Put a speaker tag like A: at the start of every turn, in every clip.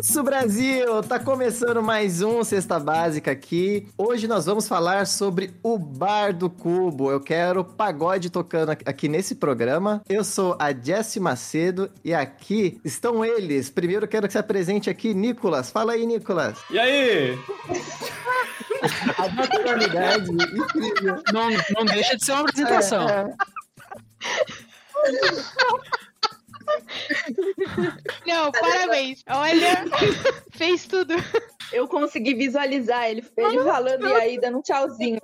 A: Isso Brasil, tá começando mais um Cesta Básica aqui. Hoje nós vamos falar sobre o Bar do Cubo. Eu quero pagode tocando aqui nesse programa. Eu sou a Jessie Macedo e aqui estão eles. Primeiro quero que se apresente aqui, Nicolas. Fala aí, Nicolas.
B: E aí?
A: a naturalidade incrível.
C: Não, não deixa de ser uma apresentação. É, é.
D: Não, parabéns. Olha, fez tudo.
E: Eu consegui visualizar ele, ele falando e aí dando um tchauzinho.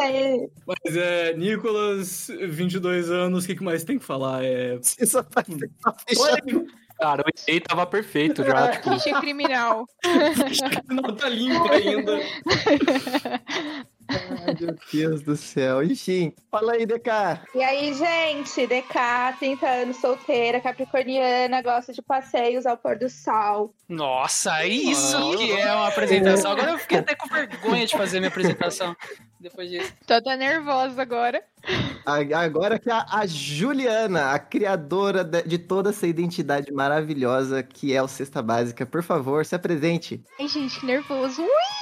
B: É. Mas é, Nicolas, 22 anos, o que, que mais tem que falar? É.
A: Só tá
C: Cara, o EA tava perfeito já.
D: É. Tipo... Ficha criminal.
B: Ficha criminal tá limpo ainda.
A: Ai, meu Deus do céu. Enfim, fala aí, DK.
E: E aí, gente? DK, 30 anos, solteira, capricorniana, gosta de passeios ao pôr do sol.
C: Nossa, isso que é uma apresentação. Agora eu fiquei até com vergonha de fazer minha apresentação depois disso.
D: Tô até nervosa agora.
A: Agora que a, a Juliana, a criadora de, de, toda essa identidade maravilhosa que é o Cesta Básica, por favor, se apresente.
D: Ai, gente, que nervoso. Ui!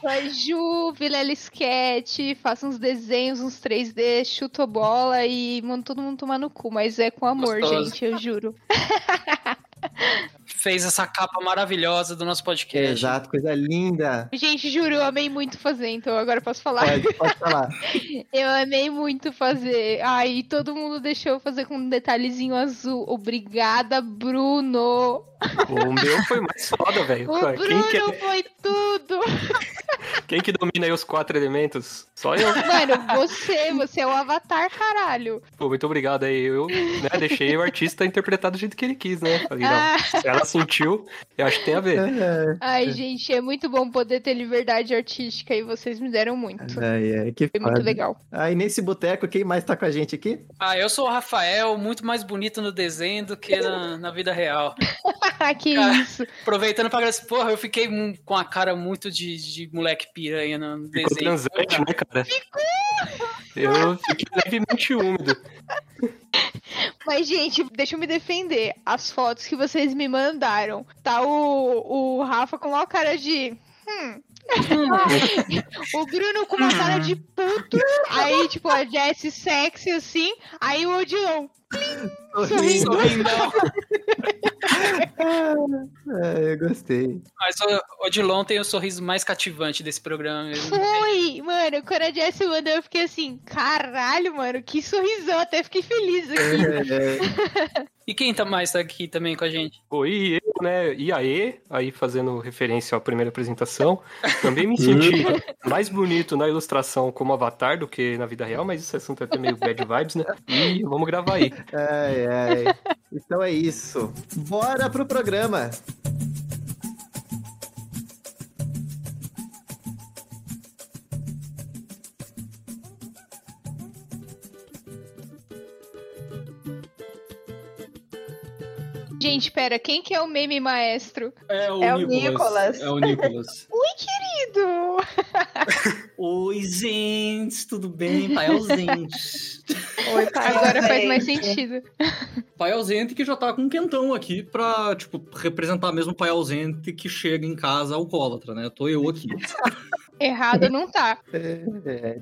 D: Sou Ju, Vilela Sketch, faço uns desenhos, uns 3D, chuto bola e mando todo mundo tomar no cu, mas é com amor, Gostoso. gente, eu juro.
C: Fez essa capa maravilhosa do nosso podcast.
A: Exato, coisa linda.
D: Gente, juro, eu amei muito fazer, então agora posso falar.
A: Pode, pode falar.
D: eu amei muito fazer. Ai, todo mundo deixou eu fazer com um detalhezinho azul. Obrigada, Bruno.
C: O meu foi mais foda, velho.
D: O Bruno que... É- foi tudo.
C: Quem que domina aí os quatro elementos? Só eu.
D: Mano, você, você é o avatar, caralho.
C: Pô, muito obrigado aí. Eu né, deixei o artista interpretar do jeito que ele quis, né? Falei, ah. Se ela sentiu, eu acho que tem a ver.
D: É. Ai, gente, é muito bom poder ter liberdade artística e vocês me deram muito.
A: Ai, ai, que
D: Foi muito legal.
A: Aí, nesse boteco, quem mais tá com a gente aqui?
C: Ah, eu sou o Rafael, muito mais bonito no desenho do que na, na vida real.
D: que cara, isso.
C: Aproveitando pra agradecer, porra, eu fiquei com a cara muito de, de moleque piranha no Ficou desenho. transante, né, cara? Ficou! Eu fiquei levemente úmido.
D: Mas, gente, deixa eu me defender. As fotos que vocês me mandaram, tá o, o Rafa com uma cara de. Hum, o Bruno com uma cara de puto, aí, tipo, a Jessie sexy, assim, aí o Odilon.
A: Sorrindo. é, eu gostei.
C: Mas o Odilon tem o sorriso mais cativante desse programa mesmo.
D: Foi, mano, quando a Jessie mandou, eu fiquei assim, caralho, mano, que sorrisão, até fiquei feliz aqui. É,
C: é. E quem tá mais tá aqui também com a gente? Oi, eu, né? E aí, aí fazendo referência à primeira apresentação, também me senti mais bonito na ilustração como avatar do que na vida real, mas esse assunto é até meio bad vibes, né? E vamos gravar aí.
A: Ai, ai. Então é isso. Bora pro programa.
D: Gente, pera, quem que é o meme maestro?
B: É o, é Nicolas. o Nicolas. É o Nicolas.
D: Oi, querido!
C: Oi, gente, tudo bem? Pai ausente.
D: Oi, pai Agora faz mais sentido.
B: Pai ausente que já tá com um quentão aqui pra, tipo, representar mesmo o pai ausente que chega em casa alcoólatra, né? Tô eu aqui.
D: Errado não tá.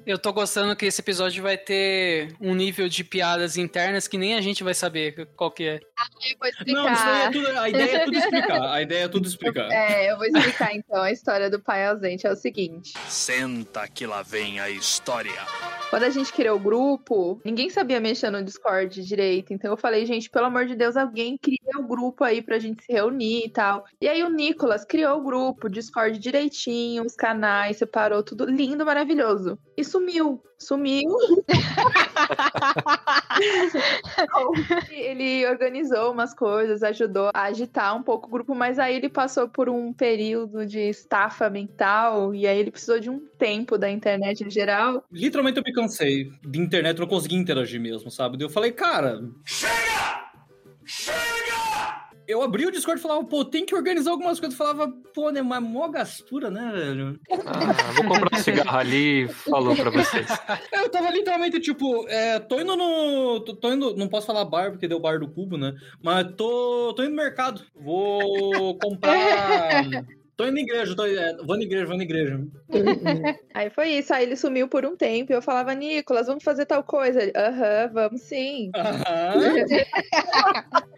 C: Eu tô gostando que esse episódio vai ter um nível de piadas internas que nem a gente vai saber qual que é.
D: Ah, eu vou explicar.
B: Não, isso aí é tudo, a ideia é tudo explicar. A ideia é tudo explicar.
E: É, eu vou explicar então a história do pai ausente. É o seguinte.
F: Senta que lá vem a história.
E: Quando a gente criou o grupo, ninguém sabia mexer no Discord direito. Então eu falei, gente, pelo amor de Deus, alguém cria o grupo aí pra gente se reunir e tal. E aí o Nicolas criou o grupo, Discord direitinho, os canais, separou tudo lindo, maravilhoso. E sumiu. Sumiu. ele organizou umas coisas, ajudou a agitar um pouco o grupo, mas aí ele passou por um período de estafa mental e aí ele precisou de um tempo da internet em geral.
B: Literalmente eu me cansei de internet, eu não consegui interagir mesmo, sabe? Eu falei, cara.
F: Chega! Chega!
B: Eu abri o Discord e falava, pô, tem que organizar algumas coisas. Eu falava, pô, né, mas mó gastura, né, velho?
C: Ah, vou comprar um cigarro ali e falou pra vocês.
B: Eu tava literalmente, tipo, é, tô indo no. Tô, tô indo. Não posso falar bar, porque deu bar do cubo, né? Mas tô, tô indo no mercado. Vou comprar. Tô indo na igreja, tô, é, vou na igreja, vou na igreja.
E: Aí foi isso. Aí ele sumiu por um tempo. E eu falava, Nicolas, vamos fazer tal coisa. Aham, vamos sim.
B: Aham.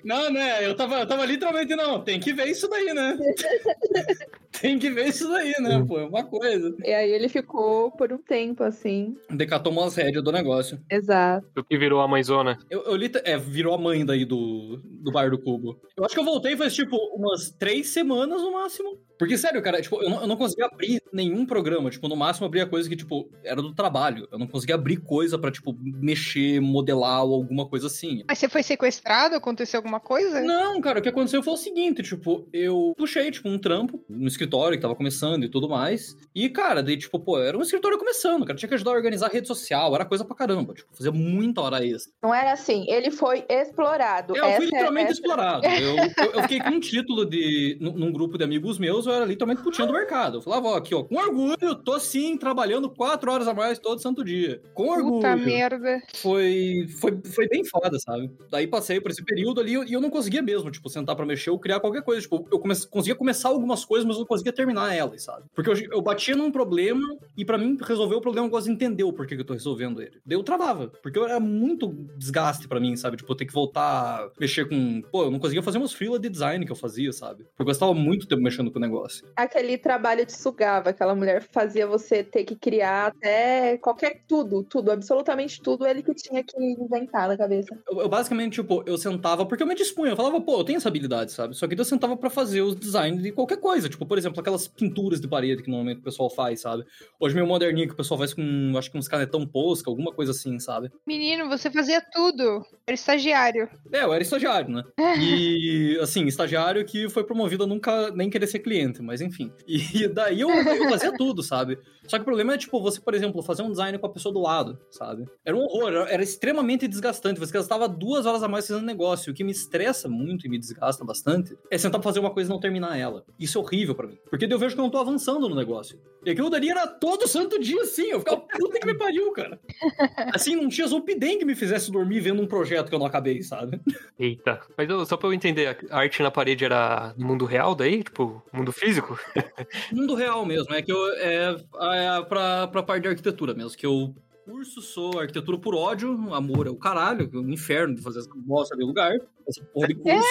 B: Não, né? Eu tava, eu tava literalmente, não, tem que ver isso daí, né? tem que ver isso daí, né? Pô, é uma coisa.
E: E aí ele ficou por um tempo, assim.
B: DK tomou as rédeas do negócio.
E: Exato.
C: O que virou a mãezona.
B: Eu, eu li, é, virou a mãe daí do, do Bar do Cubo. Eu acho que eu voltei faz, tipo, umas três semanas no máximo. Porque, sério, cara, tipo, eu não, eu não conseguia abrir nenhum programa. Tipo, no máximo eu abria coisa que, tipo, era do trabalho. Eu não conseguia abrir coisa pra, tipo, mexer, modelar ou alguma coisa assim.
D: Mas você foi sequestrado? Aconteceu alguma coisa?
B: Não, cara, o que aconteceu foi o seguinte, tipo, eu puxei, tipo, um trampo no escritório que tava começando e tudo mais. E, cara, daí, tipo, pô, era um escritório começando, cara. Tinha que ajudar a organizar a rede social, era coisa pra caramba. Tipo, fazia muita hora extra.
E: Não era assim. Ele foi explorado.
B: Eu fui
E: Essa é-
B: literalmente
E: essa-
B: explorado. Eu, eu, eu fiquei com um título de. num grupo de amigos meus, eu era literalmente putinha do mercado. Eu falava, ó, aqui, ó, com orgulho, tô sim trabalhando quatro horas a mais todo santo dia. Com orgulho.
D: Puta merda.
B: foi, foi, foi bem foda, sabe? Daí passei por esse período ali e eu não conseguia mesmo, tipo, sentar pra mexer ou criar qualquer coisa. Tipo, eu come conseguia começar algumas coisas, mas eu não conseguia terminar elas, sabe? Porque eu, eu batia num problema e pra mim resolver o problema eu gosto de entender o porquê que eu tô resolvendo ele. Daí eu travava, porque eu era muito desgaste pra mim, sabe? Tipo, eu ter que voltar a mexer com... Pô, eu não conseguia fazer umas freela de design que eu fazia, sabe? Porque eu gostava muito tempo mexendo com o negócio.
E: Aquele trabalho te sugava. Aquela mulher fazia você ter que criar até qualquer tudo, tudo, absolutamente tudo. Ele que tinha que inventar na cabeça.
B: Eu, eu basicamente, tipo, eu sentava porque eu me dispunha. Eu falava, pô, eu tenho essa habilidade, sabe? Só que eu sentava pra fazer os designs de qualquer coisa. Tipo, por exemplo, aquelas pinturas de parede que normalmente o pessoal faz, sabe? Hoje meio moderninho que o pessoal faz com, acho que uns canetão posca, alguma coisa assim, sabe?
D: Menino, você fazia tudo. Era estagiário.
B: É, eu era estagiário, né? E, assim, estagiário que foi promovido a nunca nem querer ser cliente, mas enfim. E daí eu, eu fazia tudo, sabe? Só que o problema é, tipo, você, por exemplo, fazer um design com a pessoa do lado, sabe? Era um horror, era, era extremamente desgastante. Você gastava duas horas a mais fazendo negócio. O que me estressa muito e me desgasta bastante é sentar pra fazer uma coisa e não terminar ela. Isso é horrível pra mim. Porque daí eu vejo que eu não tô avançando no negócio. E aquilo dali era todo santo dia, assim. Eu ficava, puta que me pariu, cara. Assim, não tinha Zolpidem que me fizesse dormir vendo um projeto que eu não acabei, sabe?
C: Eita. Mas eu- só pra eu entender, a arte na parede era no mundo real daí? Tipo, mundo físico?
B: mundo real mesmo. É que eu. É, é pra, pra parte de arquitetura mesmo. Que eu curso, sou arquitetura por ódio, amor é o caralho, que é um inferno de fazer essa bosta de lugar. Essa porra de curso.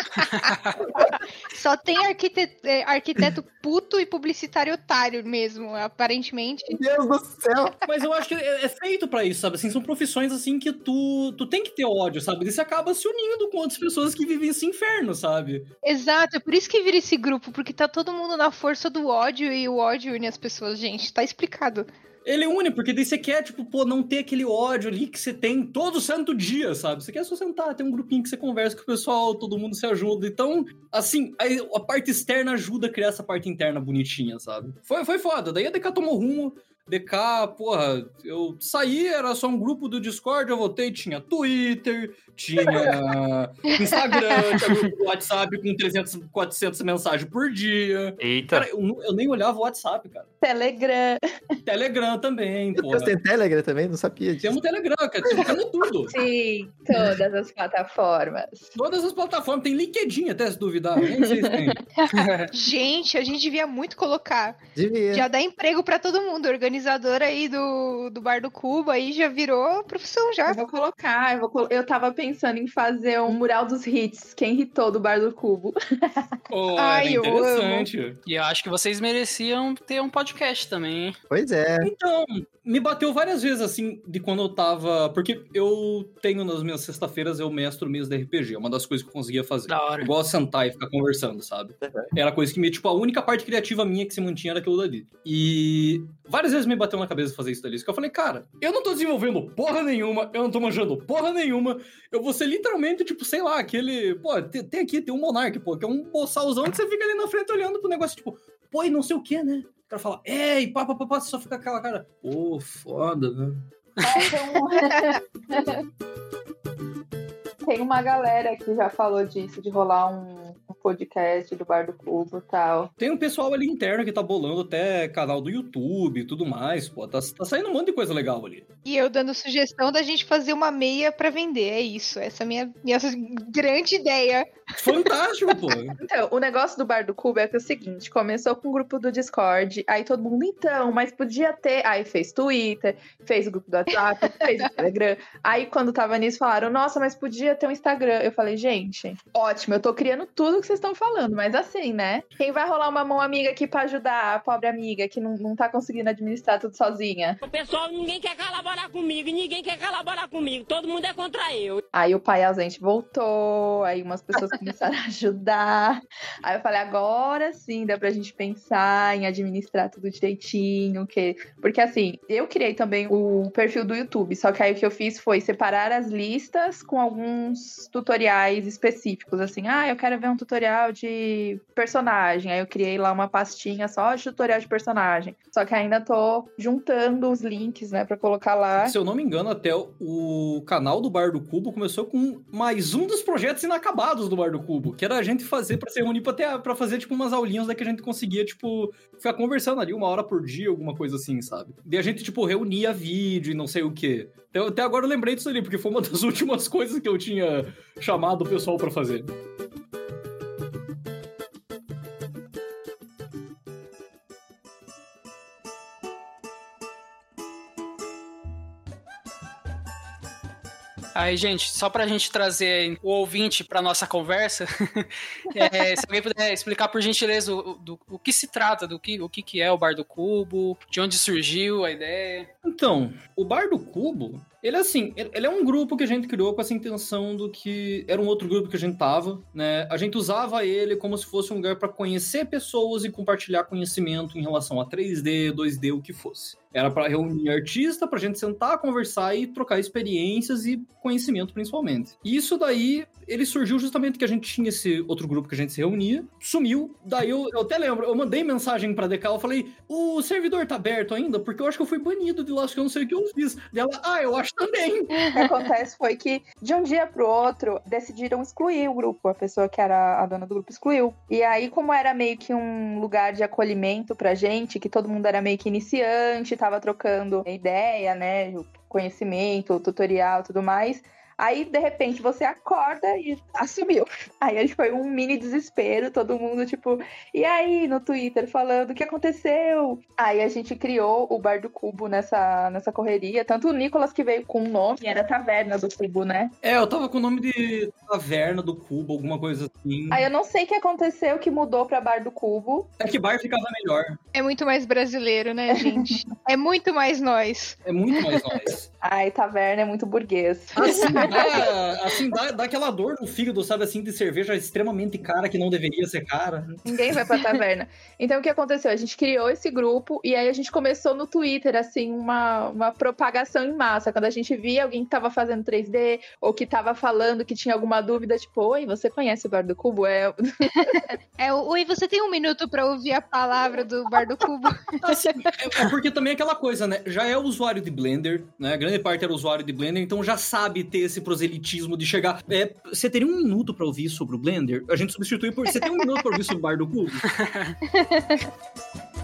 D: Só tem arquiteto, é, arquiteto puto e publicitário otário mesmo, aparentemente.
A: Meu Deus do céu!
B: Mas eu acho que é, é feito pra isso, sabe? Assim, são profissões assim que tu, tu tem que ter ódio, sabe? E você acaba se unindo com outras pessoas que vivem esse inferno, sabe?
D: Exato, é por isso que vira esse grupo, porque tá todo mundo na força do ódio e o ódio une as pessoas, gente. Tá explicado.
B: Ele une, porque daí você quer, tipo, pô, não ter aquele ódio ali que você tem todo santo dia, sabe? Você quer só sentar, tem um grupinho que você conversa com o pessoal, todo mundo se ajuda. Então, assim, aí a parte externa ajuda a criar essa parte interna bonitinha, sabe? Foi, foi foda. Daí a DK tomou rumo. DK, porra, eu saí, era só um grupo do Discord, eu voltei, tinha Twitter, tinha Instagram, tinha grupo do WhatsApp com 300, 400 mensagens por dia.
C: Eita.
B: Cara, eu, eu nem olhava o WhatsApp, cara.
E: Telegram.
B: Telegram também, porra.
A: Deus, tem Telegram também? Não sabia disso.
B: Temos um Telegram, cara. Temos tudo.
E: Sim, todas as plataformas.
B: Todas as plataformas. Tem LinkedIn até, se duvidar. Nem sei se tem.
D: Gente, a gente devia muito colocar.
A: Devia.
D: Já dá emprego pra todo mundo. Organizador aí do, do Bar do Cubo aí já virou profissão já.
E: Eu vou colocar, eu, vou eu tava pensando em fazer um mural dos hits. Quem hitou do Bar do Cubo?
B: Oh,
D: Ai,
B: é
D: eu
B: interessante.
G: E eu acho que vocês mereciam ter um podcast também, hein?
A: Pois é.
B: Então, me bateu várias vezes, assim, de quando eu tava... Porque eu tenho nas minhas sexta-feiras, eu mestro mesa de RPG. É uma das coisas que eu conseguia fazer.
G: Da hora.
B: Eu gosto de sentar e ficar conversando, sabe? Era coisa que me, tipo, a única parte criativa minha que se mantinha era aquilo dali. E várias vezes me bateu na cabeça fazer isso. Isso que eu falei, cara, eu não tô desenvolvendo porra nenhuma, eu não tô manjando porra nenhuma. Eu vou ser literalmente, tipo, sei lá, aquele. Pô, tem, tem aqui, tem um Monark, pô, que é um bossalzão que você fica ali na frente olhando pro negócio, tipo, pô, e não sei o que, né? O cara fala, é, e pá, pá, pá, pá, só fica aquela cara, pô, foda, né?
E: tem uma galera que já falou disso, de rolar um podcast do Bar do Cubo e tal.
B: Tem um pessoal ali interno que tá bolando até canal do YouTube e tudo mais, pô. Tá, tá saindo um monte de coisa legal ali.
D: E eu dando sugestão da gente fazer uma meia pra vender, é isso. Essa é a minha, minha grande ideia.
B: Fantástico, pô.
E: Então, o negócio do Bar do Cubo é que é o seguinte: começou com o grupo do Discord, aí todo mundo, então, mas podia ter. Aí fez Twitter, fez o grupo do WhatsApp, fez o Telegram. Aí quando tava nisso, falaram, nossa, mas podia ter um Instagram. Eu falei, gente, ótimo, eu tô criando tudo que vocês estão falando, mas assim, né? Quem vai rolar uma mão amiga aqui pra ajudar a pobre amiga que não, não tá conseguindo administrar tudo sozinha?
H: O pessoal, ninguém quer colaborar comigo, ninguém quer colaborar comigo, todo mundo é contra eu.
E: Aí o pai ausente voltou, aí umas pessoas começaram a ajudar. Aí eu falei, agora sim dá pra gente pensar em administrar tudo direitinho, que... porque assim, eu criei também o perfil do YouTube, só que aí o que eu fiz foi separar as listas com alguns tutoriais específicos, assim, ah, eu quero ver um tutorial de personagem, aí eu criei lá uma pastinha só de tutorial de personagem, só que ainda tô juntando os links, né, pra colocar lá.
B: Se eu não me engano, até o canal do Bar do Cubo começou com mais um dos projetos inacabados do Bar do Cubo, que era a gente fazer pra se reunir pra fazer, tipo, umas aulinhas da que a gente conseguia, tipo, ficar conversando ali uma hora por dia, alguma coisa assim, sabe? E a gente, tipo, reunia vídeo e não sei o quê. Então, até agora eu lembrei disso ali, porque foi uma das últimas coisas que eu tinha chamado o pessoal pra fazer.
G: Aí, gente, só pra gente trazer o ouvinte pra nossa conversa, é, se alguém puder explicar por gentileza o, do, o que se trata, do que, o que, que é o Bar do Cubo, de onde surgiu a ideia.
B: Então, o Bar do Cubo, ele é assim, ele é um grupo que a gente criou com essa intenção do que era um outro grupo que a gente tava, né? A gente usava ele como se fosse um lugar para conhecer pessoas e compartilhar conhecimento em relação a 3D, 2D, o que fosse. Era para reunir artista, pra gente sentar, conversar e trocar experiências e conhecimento principalmente. E isso daí, ele surgiu justamente que a gente tinha esse outro grupo que a gente se reunia, sumiu. Daí eu, eu até lembro, eu mandei mensagem pra DK, eu falei: "O servidor tá aberto ainda? Porque eu acho que eu fui banido de lá, acho que eu não sei o que eu fiz". Dela: "Ah, eu acho também".
E: O que acontece foi que, de um dia pro outro, decidiram excluir o grupo. A pessoa que era a dona do grupo excluiu. E aí, como era meio que um lugar de acolhimento pra gente, que todo mundo era meio que iniciante, tava trocando ideia, né? Conhecimento, tutorial tudo mais. Aí, de repente, você acorda e assumiu. Aí que foi um mini desespero, todo mundo, tipo, e aí, no Twitter, falando o que aconteceu? Aí a gente criou o Bar do Cubo nessa, nessa correria. Tanto o Nicolas que veio com o nome, era Taverna do Cubo, né?
B: É, eu tava com o nome de Taverna do Cubo, alguma coisa assim.
E: Aí eu não sei o que aconteceu que mudou pra Bar do Cubo.
B: É que bar ficava melhor.
D: É muito mais brasileiro, né, gente? é muito mais nós.
B: É muito mais nós.
E: Ai, Taverna é muito burguês.
B: Assim, dá, assim dá, dá aquela dor no fígado, sabe, assim, de cerveja extremamente cara que não deveria ser cara.
E: Ninguém vai pra taverna. Então o que aconteceu? A gente criou esse grupo e aí a gente começou no Twitter, assim, uma, uma propagação em massa. Quando a gente via alguém que tava fazendo 3D ou que tava falando que tinha alguma dúvida, tipo, oi, você conhece o Bar do Cubo? É.
D: É, o- oi, você tem um minuto pra ouvir a palavra do Bar do Cubo?
B: Assim, é, é porque também é aquela coisa, né? Já é usuário de Blender, né? A grande parte era usuário de Blender, então já sabe ter esse proselitismo de chegar. É, você teria um minuto pra ouvir sobre o Blender? A gente substitui por. Você tem um minuto pra ouvir sobre o Bar do Cubo?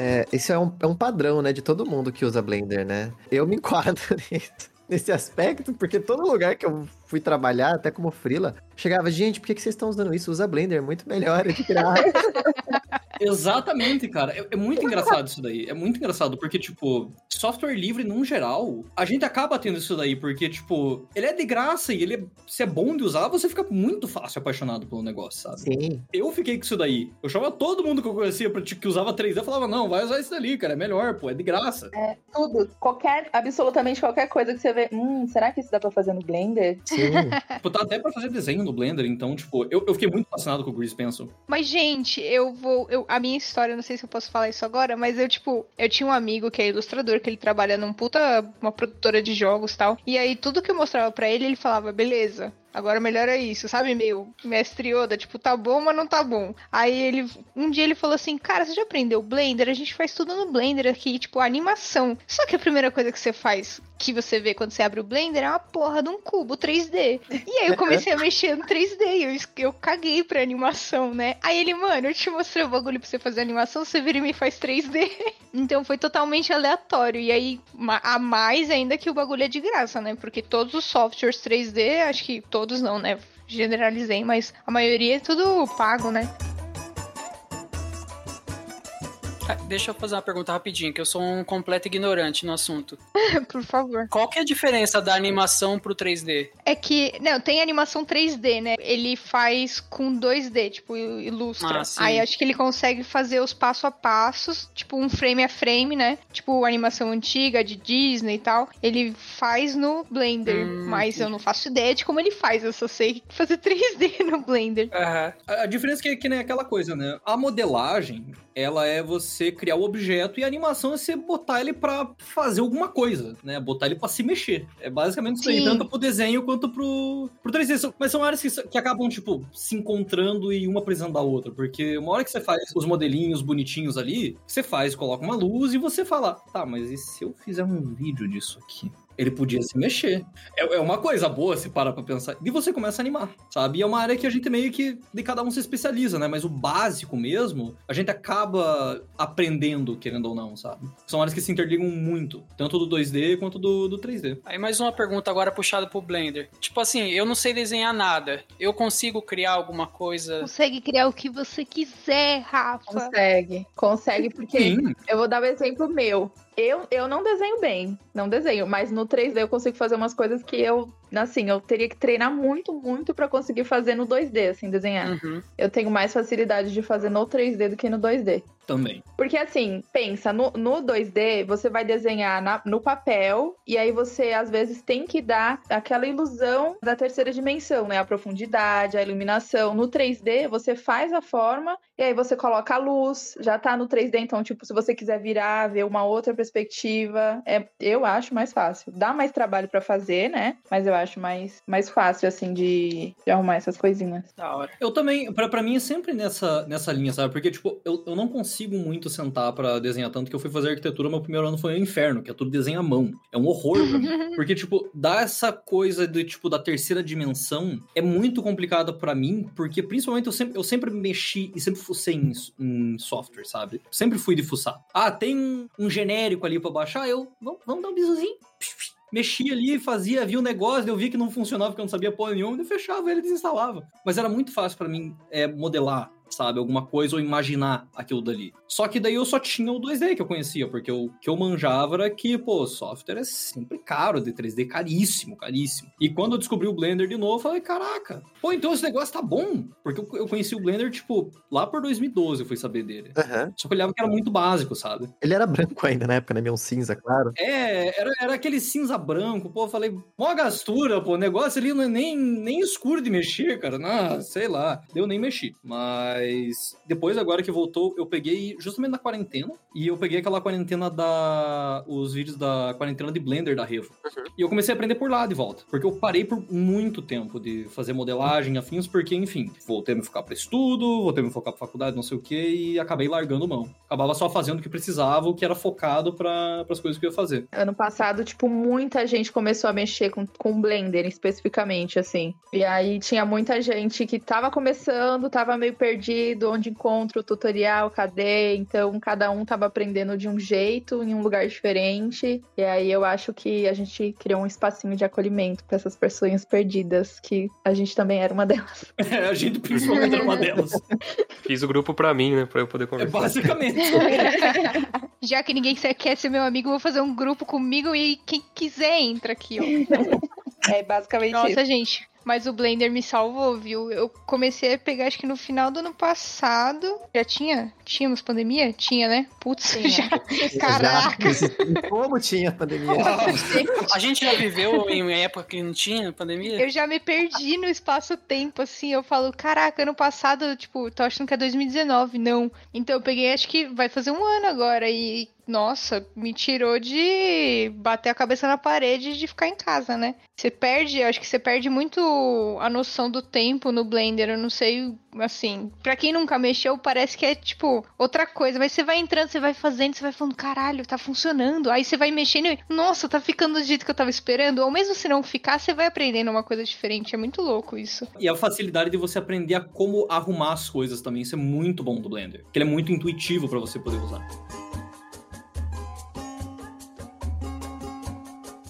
A: É, isso é um, é um padrão, né, de todo mundo que usa Blender, né? Eu me enquadro nisso, nesse aspecto, porque todo lugar que eu fui trabalhar, até como frila, chegava, gente, por que, que vocês estão usando isso? Usa Blender, é muito melhor, é de graça.
B: Exatamente, cara. É, é muito engraçado isso daí. É muito engraçado, porque, tipo, software livre, num geral, a gente acaba tendo isso daí, porque, tipo, ele é de graça e ele, é- se é bom de usar, você fica muito fácil apaixonado pelo negócio, sabe?
A: Sim.
B: Eu fiquei com isso daí. Eu chamava todo mundo que eu conhecia pra, tipo, que usava 3D, eu falava, não, vai usar isso dali, cara, é melhor, pô, é de graça.
E: Tudo. Qualquer, absolutamente qualquer coisa que você vê. Hum, será que isso dá pra fazer no Blender?
A: Sim.
B: tipo, tá até pra fazer desenho no Blender, então, tipo, eu, eu fiquei muito fascinado com o Grease Pencil.
D: Mas, gente, eu vou. eu- a minha história, não sei se eu posso falar isso agora, mas eu, tipo, eu tinha um amigo que é ilustrador, que ele trabalha num puta. uma produtora de jogos tal. E aí, tudo que eu mostrava pra ele, ele falava, beleza. Agora melhora isso, sabe? Meio mestre Yoda, tipo, tá bom, mas não tá bom. Aí ele, um dia ele falou assim, cara, você já aprendeu Blender? A gente faz tudo no Blender aqui, tipo, animação. Só que a primeira coisa que você faz que você vê quando você abre o Blender é uma porra de um cubo 3D. E aí eu comecei a mexer no 3D e eu, eu caguei pra animação, né? Aí ele, mano, eu te mostrei o bagulho pra você fazer animação, você vira e me faz 3D. Então foi totalmente aleatório. E aí, a mais ainda que o bagulho é de graça, né? Porque todos os softwares 3D, acho que todos não, né? Generalizei, mas a maioria é tudo pago, né?
G: Deixa eu fazer uma pergunta rapidinho, que eu sou um completo ignorante no assunto.
D: Por favor.
G: Qual que é a diferença da animação pro 3D?
D: É que, não, tem animação 3D, né? Ele faz com 2D, tipo, ilustra.
G: Ah, sim.
D: Aí acho que ele consegue fazer os passo a passos, tipo, um frame a frame, né? Tipo, animação antiga de Disney e tal. Ele faz no Blender,
G: Hum,
D: mas eu não faço ideia de como ele faz, eu só sei fazer 3D no Blender.
G: Aham.
B: A, a diferença é que, que nem aquela coisa, né? A modelagem, ela é você criar o objeto e a animação é você botar ele pra fazer alguma coisa, né? Botar ele pra se mexer. É basicamente isso aí, tanto pro desenho quanto pro, pro 3D. São- Mas são áreas que, que acabam, tipo, se encontrando e uma precisando da outra. Porque uma hora que você faz os modelinhos bonitinhos ali, você faz, coloca uma luz e você fala, tá, mas e se eu fizer um vídeo disso aqui? Ele podia se mexer. É, é uma coisa boa se parar pra pensar. E você começa a animar, sabe? E é uma área que a gente meio que de cada um se especializa, né? Mas o básico mesmo, a gente acaba aprendendo, querendo ou não, sabe? São áreas que se interligam muito, tanto do 2D quanto do, do 3D.
G: Aí mais uma pergunta agora puxada pro Blender. Tipo assim, eu não sei desenhar nada. Eu consigo criar alguma coisa.
D: Consegue criar o que você quiser, Rafa.
E: Consegue. Consegue, porque
B: Sim,
E: eu vou dar um exemplo meu. Eu, eu não desenho bem, não desenho, mas no 3D eu consigo fazer umas coisas que eu, assim, eu teria que treinar muito, muito pra conseguir fazer no 2D, assim, desenhar.
G: Uhum.
E: Eu tenho mais facilidade de fazer no 3D do que no 2D.
B: também.
E: Porque assim, pensa, no, no 2D você vai desenhar na- no papel e aí você às vezes tem que dar aquela ilusão da terceira dimensão, né? A profundidade, a iluminação. No 3D você faz a forma e aí você coloca a luz, já tá no 3D, então, tipo, se você quiser virar, ver uma outra perspectiva, é, eu acho mais fácil. Dá mais trabalho pra fazer, né? Mas eu acho mais, mais fácil, assim, de, de arrumar essas coisinhas.
G: Da hora.
B: Eu também, pra, pra mim é sempre nessa, nessa linha, sabe? Porque, tipo, eu, eu não consigo muito sentar pra desenhar tanto que eu fui fazer arquitetura, meu primeiro ano foi um inferno, que é tudo desenho à mão. É um horror pra mim. Porque, tipo, dá essa coisa de, tipo, da terceira dimensão é muito complicada pra mim, porque principalmente eu sempre, eu sempre mexi e sempre fucei em, em software, sabe? Sempre fui de fuçar. Ah, tem um, um genérico ali pra baixar, eu, vamos, vamos dar um bisuzinho. Mexia ali, fazia, via o negócio, eu via que não funcionava, porque eu não sabia porra nenhuma, eu fechava ele desinstalava. Mas era muito fácil pra mim é, modelar, sabe, alguma coisa ou imaginar aquilo dali. Só que daí eu só tinha o 2D que eu conhecia, porque o que eu manjava era que, pô, software é sempre caro de 3D, caríssimo, caríssimo. E quando eu descobri o Blender de novo, eu falei, caraca, pô, então esse negócio tá bom. Porque eu, eu conheci o Blender, tipo, lá por 2012 eu fui saber dele.
A: Aham.
B: Só que eu olhava que era muito básico, sabe?
A: Ele era branco ainda na época, né? Meio um cinza, claro.
B: É, era, era aquele cinza branco, pô, eu falei, mó gastura, pô, o negócio ali não é nem, nem escuro de mexer, cara, não, sei lá, eu nem mexi, mas depois, agora que voltou, eu peguei justamente na quarentena, e eu peguei aquela quarentena da, os vídeos da quarentena de Blender da Revo, e eu comecei a aprender por lá de volta, porque eu parei por muito tempo de fazer modelagem, afins, porque, enfim, voltei a me focar pra estudo, voltei a me focar pra faculdade, não sei o que, e acabei largando mão. Acabava só fazendo o que precisava, o que era focado para as coisas que eu ia fazer.
E: Ano passado, tipo, muita gente começou a mexer com, com Blender especificamente, assim. E aí tinha muita gente que tava começando, tava meio perdido, onde encontra o tutorial, cadê? Então, cada um tava aprendendo de um jeito, em um lugar diferente. E aí eu acho que a gente criou um espacinho de acolhimento para essas pessoas perdidas, que a gente também era uma delas.
B: É, a gente principalmente era uma delas.
C: Fiz o grupo pra mim, né? Pra eu poder
B: É
C: conversar.
B: basicamente.
D: Já que ninguém quer ser meu amigo, eu vou fazer um grupo comigo e quem quiser entra aqui, ó.
E: É basicamente isso.
D: Nossa, gente. Mas o Blender me salvou, viu? Eu comecei a pegar, acho que no final do ano passado. Já tinha? Tínhamos pandemia? Tinha, né? Putz,
E: Tinha.
D: já. Caraca!
A: Já, como tinha pandemia?
G: A gente já viveu em época que não tinha pandemia?
D: Eu já me perdi no espaço-tempo, assim. Eu falo, caraca, ano passado, tipo, tô achando que é 2019. Não. Então eu peguei, acho que vai fazer um ano agora. E nossa, me tirou de bater a cabeça na parede e de ficar em casa, né? Você perde, acho que você perde muito a noção do tempo no Blender. Eu não sei, assim, pra quem nunca mexeu, parece que é tipo outra coisa. Mas você vai entrando, você vai fazendo, você vai falando, caralho, tá funcionando. Aí você vai mexendo e, nossa, tá ficando do jeito que eu tava esperando. Ou mesmo se não ficar, você vai aprendendo uma coisa diferente. É muito louco isso.
B: E a facilidade de você aprender a como arrumar as coisas também, isso é muito bom do Blender. Porque ele é muito intuitivo pra você poder usar.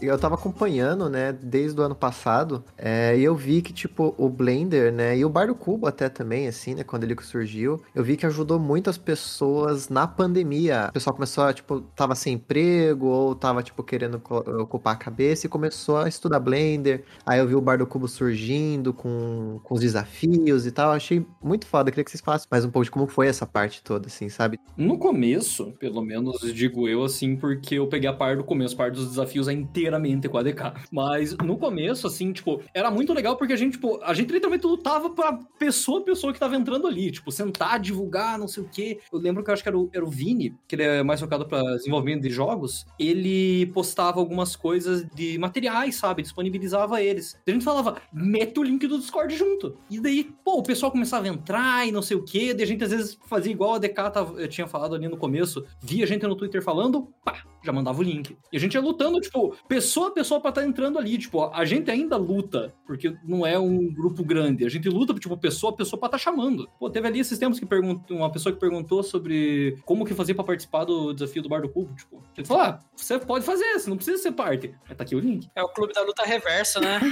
A: Eu tava acompanhando, né, desde o ano passado, é, e eu vi que, tipo, o Blender, né, e o Bar do Cubo até também, assim, né, quando ele surgiu, eu vi que ajudou muitas pessoas na pandemia. O pessoal começou a, tipo, tava sem emprego, ou tava, tipo, querendo ocupar a cabeça e começou a estudar Blender. Aí eu vi o Bar do Cubo surgindo com, com os desafios e tal. Eu achei muito foda. Eu queria que vocês falassem mais um pouco de como foi essa parte toda, assim, sabe?
B: No começo, pelo menos digo eu assim, porque eu peguei a par do começo, a parte dos desafios é inteiramente com a DK. Mas no começo, assim, tipo, era muito legal porque a gente, tipo, a gente literalmente lutava pra pessoa, pessoa que tava entrando ali, tipo, sentar, divulgar, não sei o quê. Eu lembro que eu acho que era o, era o Vini, que ele é mais focado pra desenvolvimento de jogos, ele postava algumas coisas de materiais, sabe? Disponibilizava eles. A gente falava, mete o link do Discord junto. E daí, pô, o pessoal começava a entrar e não sei o quê, daí a gente às vezes fazia igual a DK tinha falado ali no começo, via gente no Twitter falando, pá, já mandava o link. E a gente ia lutando, tipo, pessoa a pessoa pra estar entrando ali. Tipo, a gente ainda luta, porque não é um grupo grande. A gente luta, tipo, pessoa a pessoa pra estar chamando. Pô, teve ali esses tempos que perguntou, uma pessoa que perguntou sobre como que fazer pra participar do desafio do Bar do Cubo. Tipo, ele falou: ah, você pode fazer, você não precisa ser parte. Mas tá aqui o link.
G: É o clube da luta reversa, né?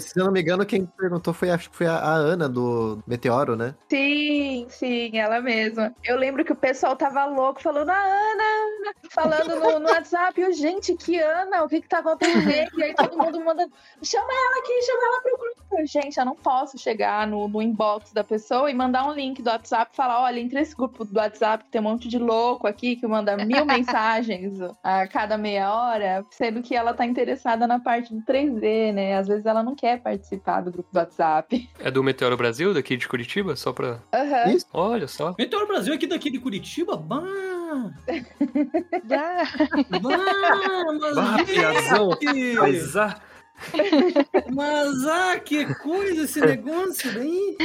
A: Se eu não me engano, quem perguntou foi, acho que foi a, a Ana do Meteoro, né?
E: Sim, sim, ela mesma. Eu lembro que o pessoal tava louco falando, a Ana, Ana", falando no, no WhatsApp, eu, gente, que Ana, o que que tá acontecendo? E aí todo mundo manda, chama ela aqui, chama ela pro grupo. Gente, eu não posso chegar no, no inbox da pessoa e mandar um link do WhatsApp e falar, olha, entre esse grupo do WhatsApp que tem um monte de louco aqui que manda mil mensagens a cada meia hora, sendo que ela tá interessada na parte do 3D, né? Às vezes ela não quer participar do grupo do WhatsApp.
C: É do Meteoro Brasil, daqui de Curitiba? Só pra.
E: Aham.
A: Isso.
C: Olha só.
B: Meteoro Brasil aqui daqui de Curitiba? Bah!
D: Ah,
C: Piazão.
B: gente!
C: Mas
B: Mas ah, que coisa esse negócio daí!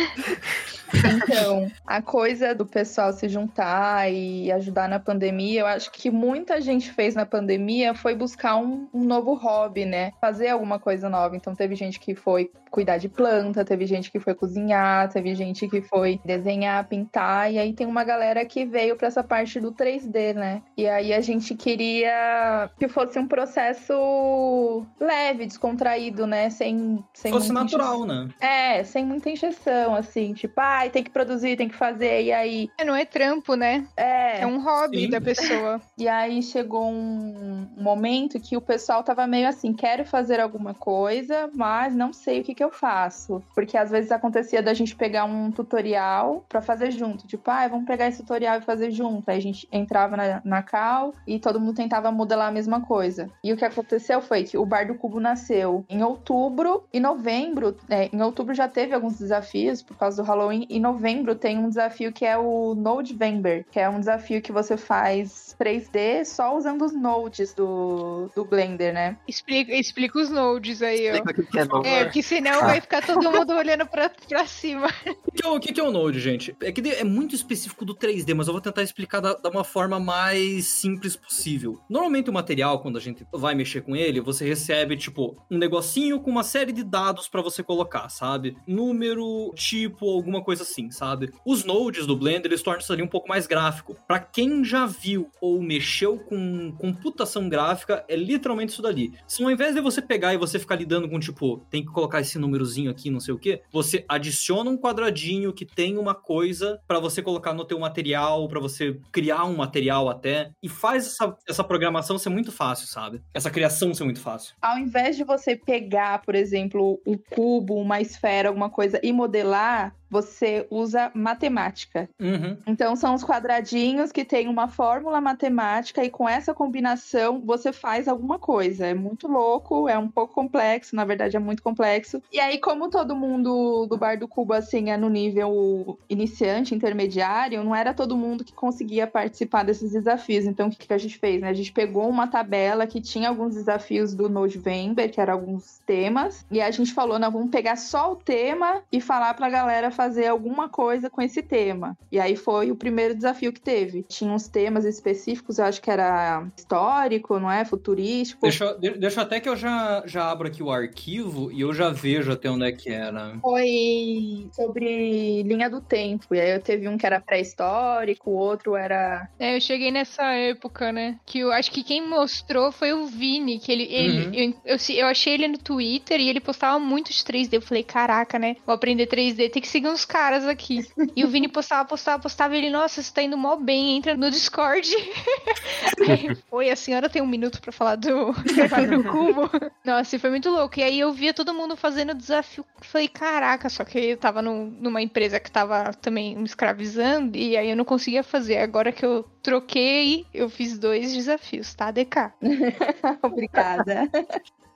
E: Então, a coisa do pessoal se juntar e ajudar na pandemia, eu acho que muita gente fez na pandemia foi buscar um, um novo hobby, né? Fazer alguma coisa nova. Então, teve gente que foi cuidar de planta, teve gente que foi cozinhar, teve gente que foi desenhar, pintar, e aí tem uma galera que veio para essa parte do 3D, né? E aí a gente queria que fosse um processo leve, descontraído, né? Sem, sem
B: Fosse natural, né?
E: é, sem muita injeção, assim, tipo, ai, tem que produzir, tem que fazer, e aí,
D: não é trampo, né?
E: é.
D: É um hobby
B: Sim.
D: da pessoa.
E: E aí chegou um momento que o pessoal tava meio assim, quero fazer alguma coisa, mas não sei o que que eu faço. Porque às vezes acontecia da gente pegar um tutorial pra fazer junto, tipo, ai, vamos pegar esse tutorial e fazer junto. Aí a gente entrava na, na cal e todo mundo tentava modelar a mesma coisa. E o que aconteceu foi que o Bar do Cubo nasceu em outubro e novembro, é, em outubro já teve alguns desafios por causa do Halloween. Em novembro tem um desafio que é o Nodevember, que é um desafio que você faz 3D só usando os nodes do, do Blender, né?
D: Explica, explica os nodes aí, ó.
A: Explica o que é.
D: É, porque senão vai ficar todo mundo olhando pra, pra cima.
B: O que, é o- que é o Node, gente? É que é muito específico do 3D, mas eu vou tentar explicar da, da uma forma mais simples possível. Normalmente o material, quando a gente vai mexer com ele, você recebe, tipo, um negocinho com uma série de dados pra você colocar, sabe? Número, tipo, alguma coisa assim, sabe? Os nodes do Blender, eles tornam isso ali um pouco mais gráfico. Pra quem já viu ou mexeu com computação gráfica, é literalmente isso dali. Se ao invés de você pegar e você ficar lidando com, tipo, tem que colocar esse númerozinho aqui, não sei o quê, você adiciona um quadradinho que tem uma coisa pra você colocar no teu material, pra você criar um material até, e faz essa, essa programação ser muito fácil, sabe? Essa criação ser muito fácil.
E: Ao invés de você pegar, por exemplo, um cubo, uma esfera, alguma coisa e modelar, você usa matemática.
B: Uhum.
E: Então são os quadradinhos que tem uma fórmula matemática e com essa combinação você faz alguma coisa. É muito louco, é um pouco complexo, na verdade é muito complexo. E aí como todo mundo do Bar do Cubo assim é no nível iniciante, intermediário, não era todo mundo que conseguia participar desses desafios. Então o que, que a gente fez, né? A gente pegou uma tabela que tinha alguns desafios do November, que eram alguns temas, e a gente falou, não, vamos pegar só o tema e falar pra galera fazer alguma coisa com esse tema. E aí foi o primeiro desafio que teve. Tinha uns temas específicos, eu acho que era histórico, não é? Futurístico.
B: Deixa, eu- de- deixa até que eu já, já abro aqui o arquivo e eu já vejo até onde é que era.
E: Foi sobre linha do tempo. E aí teve um que era pré-histórico, o outro era.
D: É, eu cheguei nessa época, né? Que eu acho que quem mostrou foi o Vini, que ele. ele
B: Uhum.
D: eu, eu, eu achei ele no Twitter e ele postava muito de 3D. Eu falei, caraca, né? Vou aprender 3D, tem que seguir uns caras aqui. e o Vini postava, postava, postava, e ele, nossa, você tá indo mó bem, entra no Discord. Aí, Oi, a senhora tem um minuto pra falar do, do cubo. Nossa, e foi muito louco. E aí eu via todo mundo fazendo desafio. Falei, caraca, só que eu tava num- numa empresa que tava também me escravizando, e aí eu não conseguia fazer. Agora que eu troquei, eu fiz dois desafios, tá, DK?
E: Obrigada.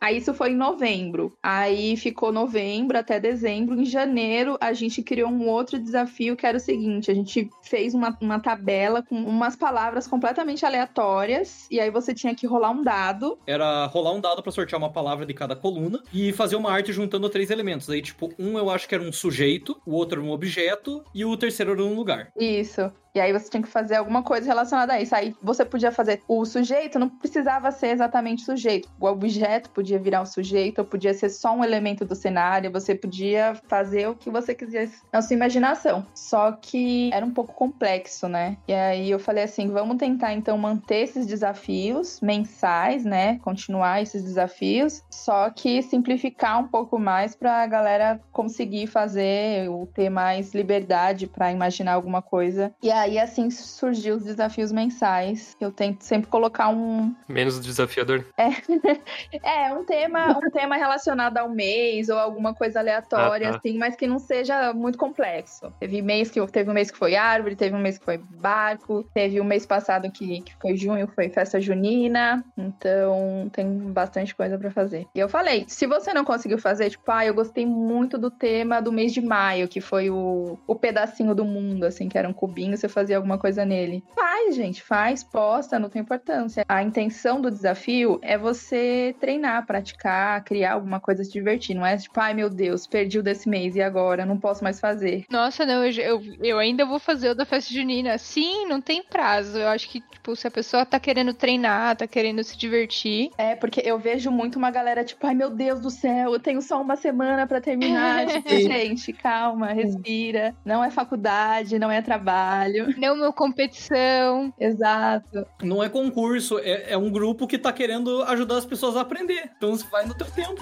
E: Aí isso foi em novembro. Aí ficou novembro até dezembro. Em janeiro, a gente criou um outro desafio que era o seguinte: a gente fez uma, uma tabela com umas palavras completamente aleatórias. E aí você tinha que rolar um dado.
B: Era rolar um dado pra sortear uma palavra de cada coluna e fazer uma arte juntando três elementos. Aí, tipo, um eu acho que era um sujeito, o outro era um objeto e o terceiro era um lugar.
E: Isso. E aí você tinha que fazer alguma coisa relacionada a isso. Aí você podia fazer o sujeito, não precisava ser exatamente sujeito. O objeto podia virar o sujeito, ou podia ser só um elemento do cenário, você podia fazer o que você quisesse na sua imaginação. Só que era um pouco complexo, né? E aí eu falei assim, vamos tentar então manter esses desafios mensais, né? Continuar esses desafios, só que simplificar um pouco mais pra galera conseguir fazer, ou ter mais liberdade pra imaginar alguma coisa. E aí assim surgiu os desafios mensais. Eu tento sempre colocar um
C: Menos desafiador.
E: é, um tema, um tema relacionado ao mês ou alguma coisa aleatória,
C: Ah, tá.
E: assim, mas que não seja muito complexo. Teve mês que teve um mês que foi árvore, teve um mês que foi barco, teve o mês passado que, que foi junho, foi festa junina. Então tem bastante coisa pra fazer. E eu falei, se você não conseguiu fazer, tipo, ah, eu gostei muito do tema do mês de maio, que foi o, o pedacinho do mundo, assim, que era um cubinho, você fazia alguma coisa nele. Faz, gente, faz, posta, não tem importância. A intenção do desafio é você treinar, praticar, criar alguma coisa, se divertir. Não é tipo, ai meu Deus, perdi o desse mês e agora não posso mais fazer.
D: Nossa, não, eu, eu, eu ainda vou fazer o da festa junina. Sim, não tem prazo. Eu acho que, tipo, se a pessoa tá querendo treinar, tá querendo se divertir.
E: É, porque eu vejo muito uma galera tipo, ai meu Deus do céu, eu tenho só uma semana pra terminar. tipo, gente, calma, respira. Não é faculdade, não é trabalho.
D: Não uma competição.
E: Exato.
B: Não é concurso, é, é um grupo que tá querendo ajudar as pessoas a aprender. Então você vai no teu tempo.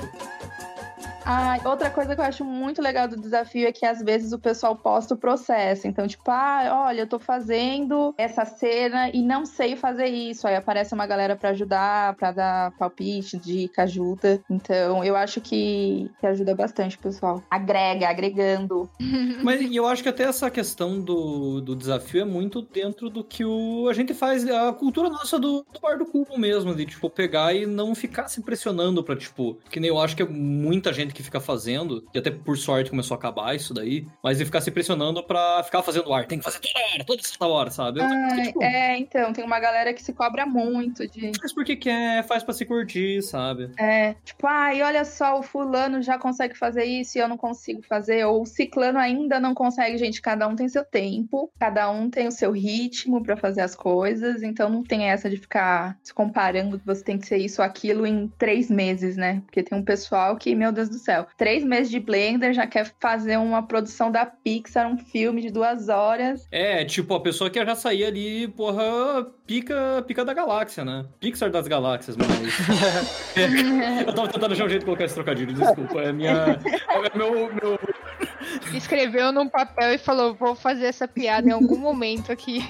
E: Ah, outra coisa que eu acho muito legal do desafio é que às vezes o pessoal posta o processo. Então, tipo, ah, olha, eu tô fazendo essa cena e não sei fazer isso. Aí aparece uma galera pra ajudar, pra dar palpite, dica, ajuda. Então, eu acho que, que ajuda bastante o pessoal. Agrega, agregando.
B: Mas eu acho que até essa questão do, do desafio é muito dentro do que o, a gente faz, a cultura nossa do, do bar do cubo mesmo, de, tipo, pegar e não ficar se pressionando pra, tipo, que nem eu acho que muita gente que fica fazendo, e até por sorte começou a acabar isso daí, mas de ficar se pressionando pra ficar fazendo ar, tem que fazer toda hora, toda essa hora, sabe?
E: Ai,
B: tipo,
E: é, então, tem uma galera que se cobra muito de.
B: Faz porque quer, faz pra se curtir, sabe?
E: É, tipo, ai, olha só, o fulano já consegue fazer isso e eu não consigo fazer, ou o ciclano ainda não consegue, gente, cada um tem seu tempo, cada um tem o seu ritmo pra fazer as coisas, então não tem essa de ficar se comparando que você tem que ser isso ou aquilo em três meses, né? Porque tem um pessoal que, meu Deus do céu, três meses de Blender já quer fazer uma produção da Pixar, um filme de duas horas.
B: É, tipo, a pessoa quer já sair ali, porra, pica, pica da galáxia, né? Pixar das galáxias, mas... É, eu tava tentando achar um jeito de colocar esse trocadilho, desculpa, é minha... É meu, meu,
D: Escreveu num papel e falou: vou fazer essa piada em algum momento aqui.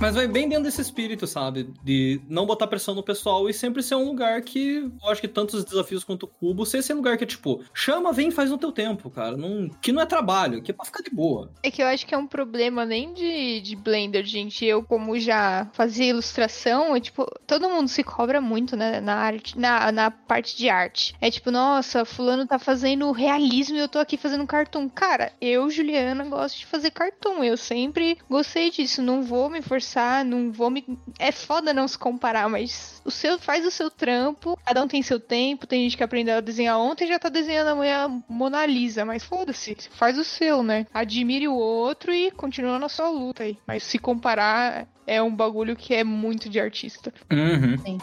B: Mas vai bem dentro desse espírito, sabe? De não botar pressão no pessoal e sempre ser um lugar que eu acho que tanto os desafios quanto o cubo, ser esse lugar que é tipo, chama, vem faz no teu tempo, cara. Não, que não é trabalho, que é pra ficar de boa.
D: É que eu acho que é um problema nem de, de Blender, gente. Eu, como já fazia ilustração, é tipo, todo mundo se cobra muito né, na arte, na, na parte de arte. É tipo, nossa, fulano tá fazendo realismo e eu tô aqui fazendo cartoon. Cara, eu, Juliana, gosto de fazer cartoon. Eu sempre gostei disso. Não vou me forçar, não vou me. É foda não se comparar, mas o seu faz o seu trampo, cada um tem seu tempo. Tem gente que aprendeu a desenhar ontem e já tá desenhando amanhã Mona Lisa, mas foda-se, faz o seu, né? Admire o outro e continua na sua luta aí. Mas se comparar é um bagulho que é muito de artista.
B: Uhum.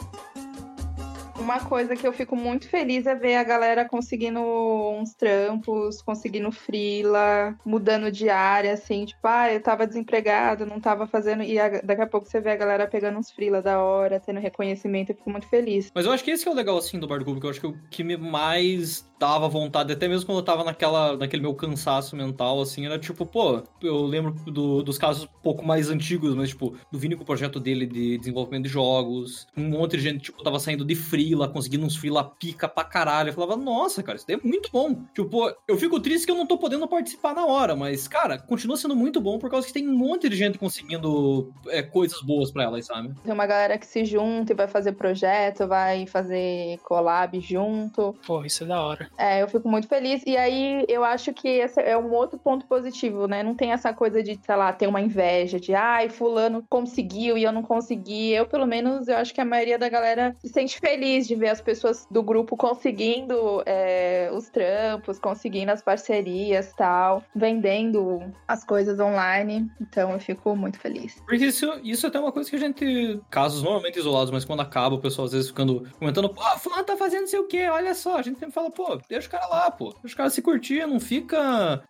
E: Uma coisa que eu fico muito feliz é ver a galera conseguindo uns trampos, conseguindo frila, mudando de área, assim, tipo, ah, eu tava desempregado, não tava fazendo. E a- daqui a pouco você vê a galera pegando uns frila da hora, tendo reconhecimento, eu fico muito feliz.
B: Mas eu acho que esse é o legal, assim, do Bar do que eu acho que o que me mais dava vontade, até mesmo quando eu tava naquela, naquele meu cansaço mental, assim, era tipo, pô, eu lembro do- dos casos um pouco mais antigos, mas, tipo, do Vini com o projeto dele de desenvolvimento de jogos, um monte de gente, tipo, tava saindo de frila, conseguindo uns frila pica pra caralho, eu falava, nossa, cara, isso daí é muito bom. Tipo, pô, eu fico triste que eu não tô podendo participar na hora, mas, cara, continua sendo muito bom por causa que tem um monte de gente conseguindo é, coisas boas pra elas, sabe?
E: Tem uma galera que se junta e vai fazer projeto, vai fazer collab junto.
G: Pô, isso é da hora.
E: É, eu fico muito feliz. E aí, eu acho que esse é um outro ponto positivo, né? Não tem essa coisa de, sei lá, ter uma inveja de, ai, fulano conseguiu e eu não consegui. Eu, pelo menos, eu acho que a maioria da galera se sente feliz de ver as pessoas do grupo conseguindo é, os trampos, conseguindo as parcerias tal, vendendo as coisas online. Então, eu fico muito feliz.
B: Porque isso, isso é até uma coisa que a gente. Casos normalmente isolados, mas quando acaba, o pessoal às vezes ficando comentando, pô, fulano tá fazendo não sei o quê, olha só. A gente sempre fala, pô, deixa o cara lá, pô. Deixa o cara se curtir, não fica.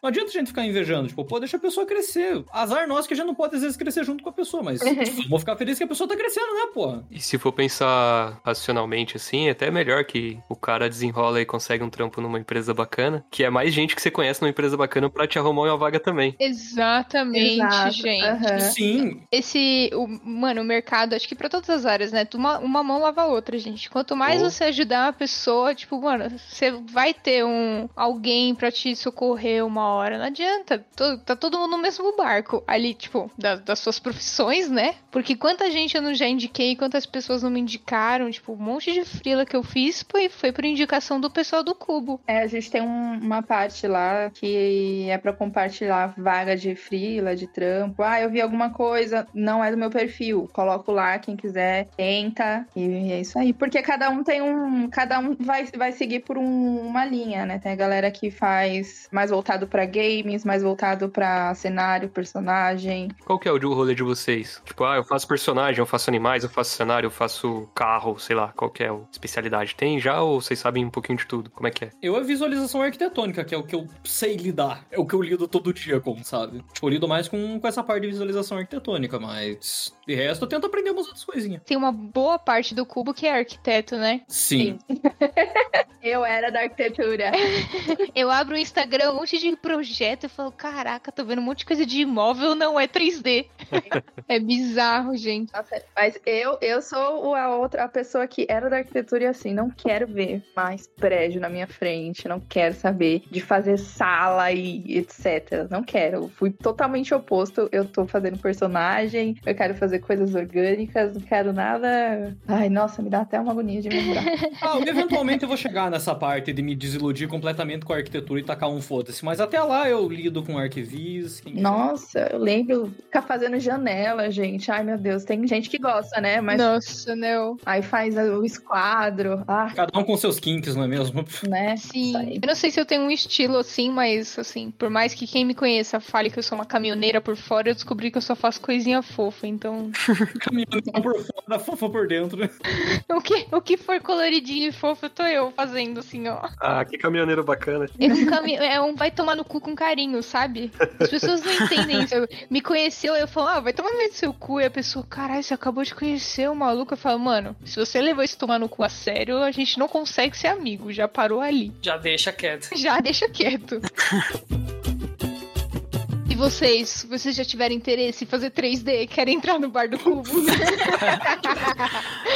B: Não adianta a gente ficar invejando, tipo, pô, deixa a pessoa crescer. Azar nosso que a gente não pode às vezes crescer junto com a pessoa, mas tipo, vamos ficar feliz que a pessoa tá crescendo, né, pô?
C: E se for pensar racionalmente assim, é até melhor que o cara desenrola e consegue um trampo numa empresa bacana, que é mais gente que você conhece numa empresa bacana pra te arrumar uma vaga também.
D: Exatamente,
E: Exato,
D: gente.
E: aham.
B: Sim.
D: Esse, o, mano, o mercado, acho que pra todas as áreas, né? Uma, uma mão lava a outra, gente. Quanto mais
C: Oh.
D: você ajudar uma pessoa, tipo, mano, você vai ter um alguém pra te socorrer uma hora. Não adianta. To- tá todo mundo no mesmo barco. Ali, tipo, da- das suas profissões, né? Porque quanta gente eu não já indiquei, quantas pessoas não me indicaram. Tipo, um monte de frila que eu fiz foi, foi por indicação do pessoal do Cubo.
E: É, a gente tem um- uma parte lá que é pra compartilhar vaga de frila, de trampo. Ah, eu vi alguma coisa, não é do meu perfil. Coloco lá, quem quiser, tenta. E é isso aí. Porque cada um tem um. Cada um vai, vai seguir por um- uma linha, né? Tem a galera que faz mais voltado pra games, mais voltado pra cenário, personagem.
C: Qual que é o rolê de vocês? Tipo, ah, eu faço personagem, eu faço animais, eu faço cenário, eu faço carro, sei lá, qual que é a especialidade? Tem já ou vocês sabem um pouquinho de tudo? Como é que é?
B: Eu é visualização arquitetônica, que é o que eu sei lidar. É o que eu lido todo dia com, sabe? Tipo, eu lido mais com, com essa parte de visualização arquitetônica, mas de resto eu tento aprender umas outras coisinhas.
D: Tem uma boa parte do Cubo que é arquiteto, né?
B: Sim.
E: Eu era da arquitetura.
D: Eu abro o Instagram, um monte de projeto e falo, caraca, tô vendo um monte de coisa de imóvel, não é 3D. é bizarro, gente.
E: Nossa, mas eu, eu sou a outra a pessoa que era da arquitetura e assim, não quero ver mais prédio na minha frente, não quero saber de fazer sala e etc. Não quero. Fui totalmente oposto. Eu tô fazendo personagem, eu quero fazer coisas orgânicas, não quero nada. Ai, nossa, me dá até uma agonia de lembrar.
B: Ah, eventualmente eu vou chegar nessa parte de me desiludir completamente com a arquitetura e tacar um foda-se. Mas até lá eu lido com arquivis.
E: nossa, eu lembro ficar fazendo janela, gente. Ai, meu Deus, tem gente que gosta, né? Mas
D: Nossa, não.
E: aí faz o esquadro. Ah,
B: Cada um com seus kinks, não é mesmo?
E: né?
D: Sim. Eu não sei se eu tenho um estilo assim, mas assim, por mais que quem me conheça fale que eu sou uma caminhoneira por fora, eu descobri que eu só faço coisinha fofa. Então,
B: Caminhando por fora, fofa por dentro.
D: o que, o que for coloridinho e fofo, eu tô eu fazendo assim, ó.
C: Ah, que caminhoneiro bacana.
D: É um, cami... é um vai tomar no cu com carinho, sabe? As pessoas não entendem isso. Eu- Me conheceu, eu falo, ah, vai tomar no meio do seu cu. E a pessoa, caralho, você acabou de conhecer o maluco. Eu falo, mano, se você levou esse tomar no cu a sério, a gente não consegue ser amigo. Já parou ali.
G: Já deixa quieto.
D: Já deixa quieto. Vocês? Vocês já tiveram interesse em fazer 3D? Querem entrar no bar do cubo?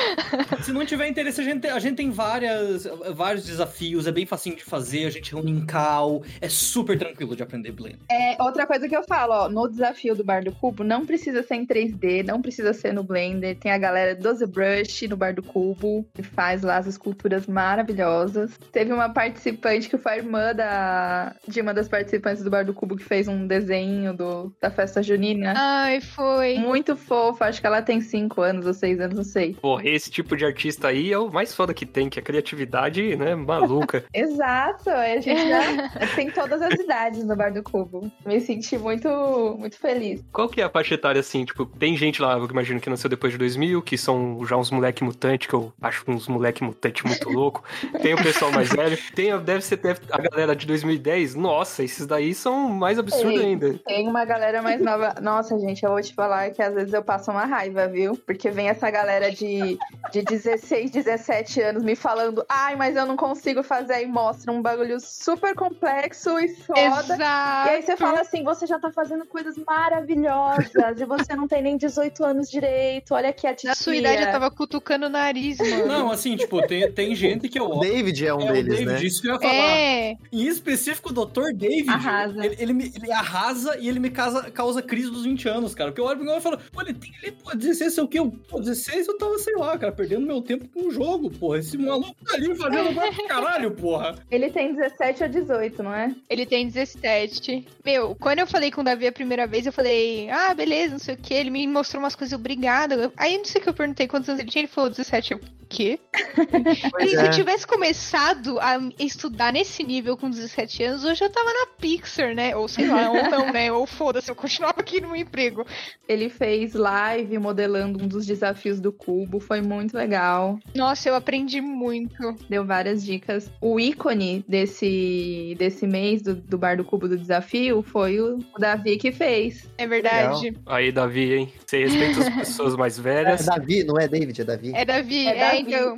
B: Se não tiver interesse, a gente, a gente tem várias, vários desafios, é bem facinho de fazer, a gente reúne em cal, é super tranquilo de aprender Blender.
E: É, outra coisa que eu falo, ó, no desafio do Bar do Cubo, não precisa ser em 3D, não precisa ser no Blender. Tem a galera do ZBrush no Bar do Cubo, que faz lá as esculturas maravilhosas. Teve uma participante que foi a irmã da, de uma das participantes do Bar do Cubo que fez um desenho do, da festa junina.
D: Ai, foi.
E: Muito fofa, acho que ela tem 5 anos ou 6 anos, não sei.
C: Pô, esse tipo de artista aí é o mais foda que tem, que é a criatividade, né, maluca.
E: Exato, a gente já tem todas as idades no Bar do Cubo. Me senti muito, muito feliz.
C: Qual que é a faixa etária, assim? Tipo, tem gente lá, eu imagino que nasceu depois de 2000, que são já uns moleque mutante, que eu acho uns moleque mutante muito louco. Tem o pessoal mais velho. Tem, deve ser deve, a galera de 2010. Nossa, esses daí são mais absurdos
E: Ei,
C: ainda.
E: Tem uma galera mais nova. Nossa, gente, eu vou te falar que às vezes eu passo uma raiva, viu? Porque vem essa galera de, de 16, 17 anos me falando, ai, mas eu não consigo fazer. Aí mostra um bagulho super complexo e foda.
D: Exato.
E: E aí você fala assim, você já tá fazendo coisas maravilhosas e você não tem nem 18 anos direito. Olha aqui a tia.
D: Na sua idade eu tava cutucando o nariz, mano.
B: Não, assim, tipo, tem, tem gente que eu
A: O. David é um
B: É, o
A: deles,
B: David,
A: né?
B: isso que eu ia falar.
D: É,
B: Em específico, o Dr. David,
E: Arrasa.
B: Ele, ele, me- ele arrasa e ele me causa, causa crise dos 20 anos, cara. Porque eu olho pro meu e falo, pô, ele tem ele, pô, 16, sei o quê? Eu, Pô, 16 eu tava, sei lá, cara, perdendo meu tempo com o jogo, porra. Esse maluco tá ali fazendo pro caralho, porra.
E: Ele tem 17 ou 18, não é?
D: ele tem 17. Meu, quando eu falei com o Davi a primeira vez, eu falei, ah, beleza, não sei o que. Ele me mostrou umas coisas, obrigada. Aí não sei o que eu perguntei quantos anos ele tinha, ele falou 17. Eu, o quê? E se
A: é.
D: eu tivesse começado a estudar nesse nível com 17 anos, hoje eu tava na Pixar, né? Ou sei lá, ou não, né? Ou foda-se, eu continuava aqui no meu emprego.
E: Ele fez live modelando um dos desafios do cubo, foi muito legal.
D: Nossa, eu aprendi muito.
E: Deu várias dicas. O ícone desse, desse mês do, do Bar do Cubo do Desafio foi o, o Davi que fez.
D: É verdade.
C: Aí, Davi, hein? Você respeita as pessoas mais
A: É
C: velhas.
A: Davi, não é David, é Davi.
D: É Davi,
E: É
D: é,
E: Davi.
D: então.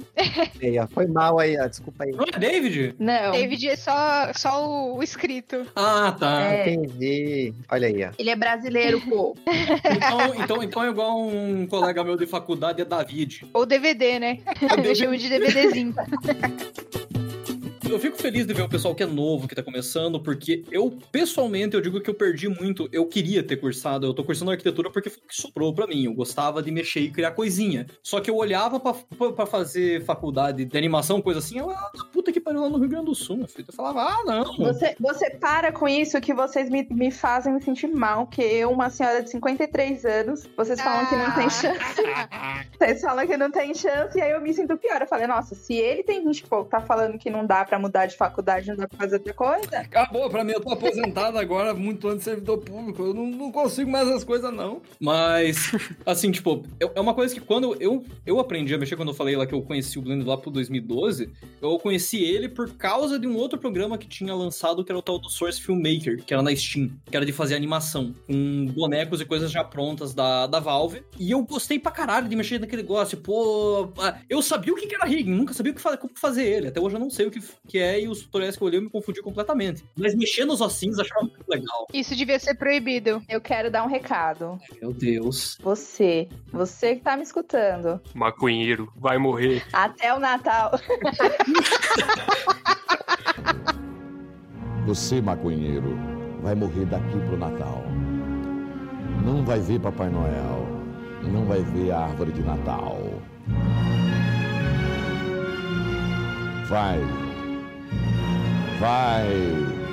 A: Aí, ó, foi mal aí, ó, desculpa aí.
B: Não é David?
E: Não.
D: David é só, só o, o escrito.
B: Ah, tá.
E: É.
A: Entendi. Olha aí, ó.
E: Ele é brasileiro, pô.
B: Então, então, então é igual um colega meu de faculdade, é David.
D: Ou DVD, né? Eu chamo de DVDzinho.
B: Eu fico feliz de ver o pessoal que é novo, que tá começando, porque eu, pessoalmente, eu digo que eu perdi muito. Eu queria ter cursado, eu tô cursando arquitetura porque foi o que soprou pra mim. Eu gostava de mexer e criar coisinha. Só que eu olhava pra fazer faculdade de animação, coisa assim, eu, ah, puta que pariu lá no Rio Grande do Sul, meu filho. Eu falava, ah, não.
E: Você, você para com isso que vocês me, me fazem me sentir mal, que eu, uma senhora de 53 anos, vocês falam que não tem chance. Vocês falam que não tem chance, e aí eu me sinto pior. Eu falei, nossa, se ele tem 20 e pouco, tá falando que não dá pra mudar de faculdade, não dá pra fazer outra coisa,
B: Acabou pra mim, eu tô aposentado agora, muito antes de servidor público. Eu não, não consigo mais essas coisas, não. Mas, assim, tipo, é é uma coisa que quando eu, eu aprendi a mexer, quando eu falei lá que eu conheci o Blender lá pro 2012, eu conheci ele por causa de um outro programa que tinha lançado, que era o tal do Source Filmmaker, que era na Steam, que era de fazer animação, com bonecos e coisas já prontas da, da Valve. E eu gostei pra caralho de mexer naquele negócio. Pô, ah, eu sabia o que era rigging, nunca sabia o que como fazer ele. Até hoje eu não sei o que, que é, e os tutoriais que eu olhei eu me confundi completamente. Mas mexer nos ossinhos eu achava muito legal.
D: Isso devia ser proibido.
E: eu quero dar um recado.
B: Meu Deus.
E: Você, você que tá me escutando,
C: Maconheiro, vai morrer.
E: até o Natal.
I: Você, maconheiro, vai morrer daqui pro Natal. Não vai ver Papai Noel. Não vai ver a árvore de Natal. Vai. Vai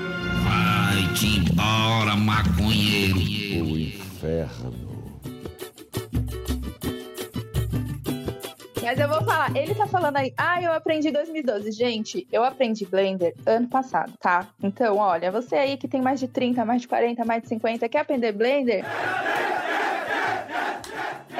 F: Vai-te embora, maconheiro.
I: pro inferno.
E: Mas eu vou falar, ele tá falando aí, ah, eu aprendi em 2012. Gente, eu aprendi Blender ano passado, tá? Então, olha, você aí que tem mais de 30, mais de 40, mais de 50, quer aprender Blender?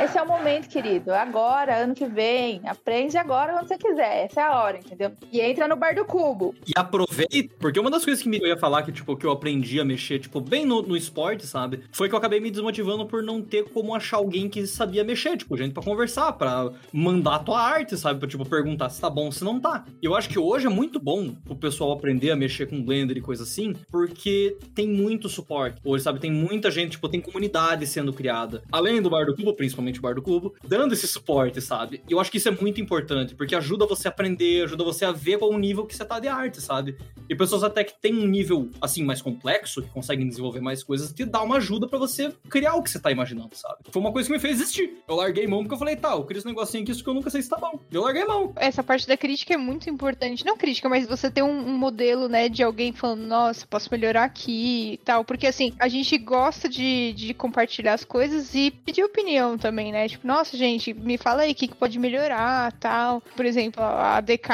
E: Esse é o momento, querido. Agora, ano que vem. Aprende agora quando você quiser. Essa é a hora, entendeu? E entra no bar do cubo.
B: E aproveita, porque uma das coisas que eu ia falar que, tipo, que eu aprendi a mexer, tipo, bem no, no esporte, sabe? Foi que eu acabei me desmotivando por não ter como achar alguém que sabia mexer, tipo, gente pra conversar, pra mandar a tua arte, sabe? Pra, tipo, perguntar se tá bom se não tá. Eu acho que hoje é muito bom o pessoal aprender a mexer com Blender e coisa assim, porque tem muito suporte. Hoje, sabe? Tem muita gente, tipo, tem comunidade sendo criada. Além do Bar do Cubo, principalmente o Bar do Cubo, dando esse suporte, sabe? E eu acho que isso é muito importante, porque ajuda você a aprender, ajuda você a ver qual o nível que você tá de arte, sabe? E pessoas até que têm um nível, assim, mais complexo, que conseguem desenvolver mais coisas, te dá uma ajuda pra você criar o que você tá imaginando, sabe? Foi uma coisa que me fez existir. Eu larguei mão porque eu falei, tá, eu queria esse negocinho aqui, isso que eu nunca sei se tá bom. Eu larguei mão.
D: Essa parte da crítica é muito importante. Não crítica, mas você ter um, um modelo, né, de alguém falando, nossa, posso melhorar aqui e tal. Porque, assim, a gente gosta de, de compartilhar as coisas e pedir opinião também, né? Tipo, nossa, gente, me fala aí o que, que pode melhorar tal. Por exemplo, a DK,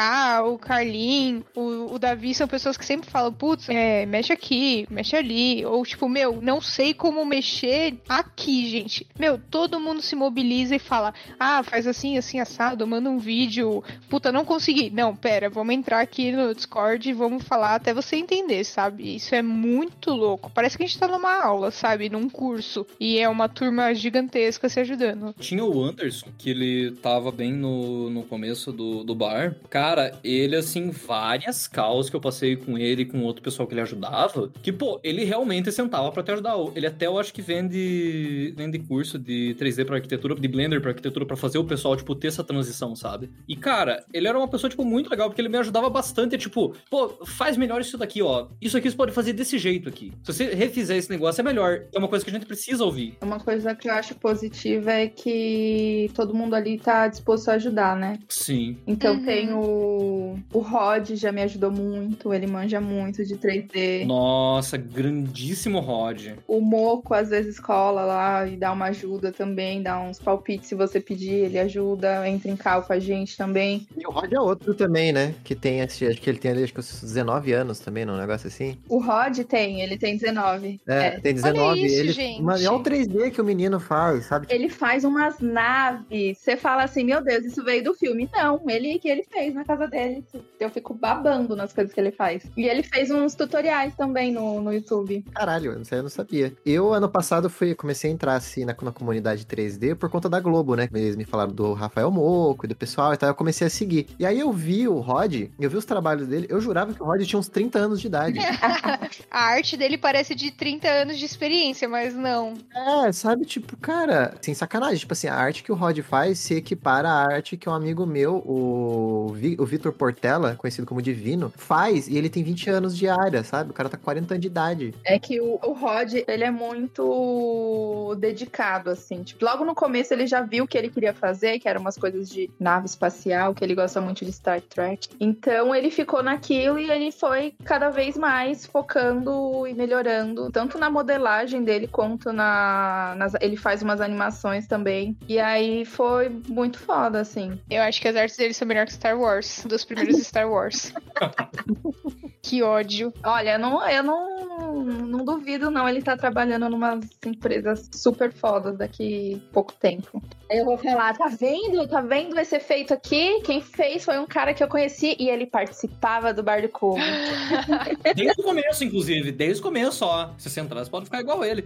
D: o Carlin, o, o Davi são pessoas que sempre falam, putz, é, mexe aqui, mexe ali. Ou, tipo, meu, não sei como mexer aqui, gente. Meu, todo mundo se mobiliza e fala, ah, faz assim, assim, assado, manda um vídeo. Puta, não consegui. Não, pera, vamos entrar aqui no Discord e vamos falar até você entender, sabe? Isso é muito louco. Parece que a gente tá numa aula, sabe? Num curso. E é uma turma gigantesca se ajudando.
B: Tinha o Anderson, que ele tava bem no, no começo do, do bar. Cara, ele, assim, várias causas que eu passei com ele e com outro pessoal que ele ajudava, que, pô, ele realmente sentava pra te ajudar. Ele até, eu acho que vende, vende curso de 3D pra arquitetura, de Blender pra arquitetura, pra fazer o pessoal, tipo, ter essa transição, sabe? E, cara, ele era uma pessoa, tipo, muito legal, porque ele me ajudava bastante, tipo, pô, faz melhor isso daqui, ó. Isso aqui você pode fazer desse jeito aqui. Se você refizer esse negócio, é melhor. É uma coisa que a gente precisa ouvir.
E: Uma coisa que eu acho positiva é que todo mundo ali tá disposto a ajudar, né?
B: Sim.
E: Então
D: Uhum.
E: tem o, o Rod, já me ajudou muito, ele manja muito de 3D.
B: Nossa, grandíssimo Rod.
E: O Moco às vezes cola lá e dá uma ajuda também, dá uns palpites se você pedir, ele ajuda, entra em cal com a gente também.
A: E o Rod é outro também, né? Que tem, esse- acho que ele tem ali, acho que uns 19 anos também, num negócio assim.
E: O Rod tem, ele tem 19.
A: É,
E: É.
A: tem 19.
D: isso,
A: ele,
D: gente.
A: Mano, é o 3D que o menino faz, sabe?
E: Ele faz umas naves. Você fala assim, meu Deus, isso veio do filme. Não, ele que ele fez na casa dele. Eu fico babando nas coisas que ele faz. E ele fez uns tutoriais também no, no YouTube.
A: Caralho, isso eu não sabia. Eu, ano passado, fui, comecei a entrar assim na, na comunidade 3D por conta da Globo, né? Eles me falaram do Rafael Moco e do pessoal e tal. Eu comecei a seguir. E aí eu vi o Rod, eu vi os trabalhos dele, eu jurava que o Rod tinha uns 30 anos de idade.
D: A arte dele parece de 30 anos de experiência, mas não.
A: É, sabe, tipo, cara, sem sacanagem, tipo assim, a arte que o Rod faz se equipara à arte que um amigo meu, o, Vi- o Vitor Portela, conhecido como Divino, faz, e ele tem 20 anos de área, sabe? O cara tá com 40 anos de idade.
E: É que o, o Rod, ele é muito dedicado, assim. Tipo, logo no começo ele já viu o que ele queria fazer, que eram umas coisas de nave espacial, que ele gosta muito de Star Trek. Então ele ficou naquilo e ele foi cada vez mais focando e melhorando, tanto na modelagem dele quanto na. nas- ele faz umas animações também. E aí foi muito foda, assim.
D: Eu acho que as artes dele são melhor que Star Wars, dos primeiros Star Wars. que ódio.
E: Olha, eu não, eu não, não duvido, não. Ele tá trabalhando numa empresas super fodas daqui a pouco tempo. Aí eu vou falar, tá vendo? Tá vendo esse efeito aqui? Quem fez foi um cara que eu conheci e ele participava do Bar do Cubo.
B: Desde o começo, inclusive. Desde o começo, ó. Se você entrar, você pode ficar igual ele.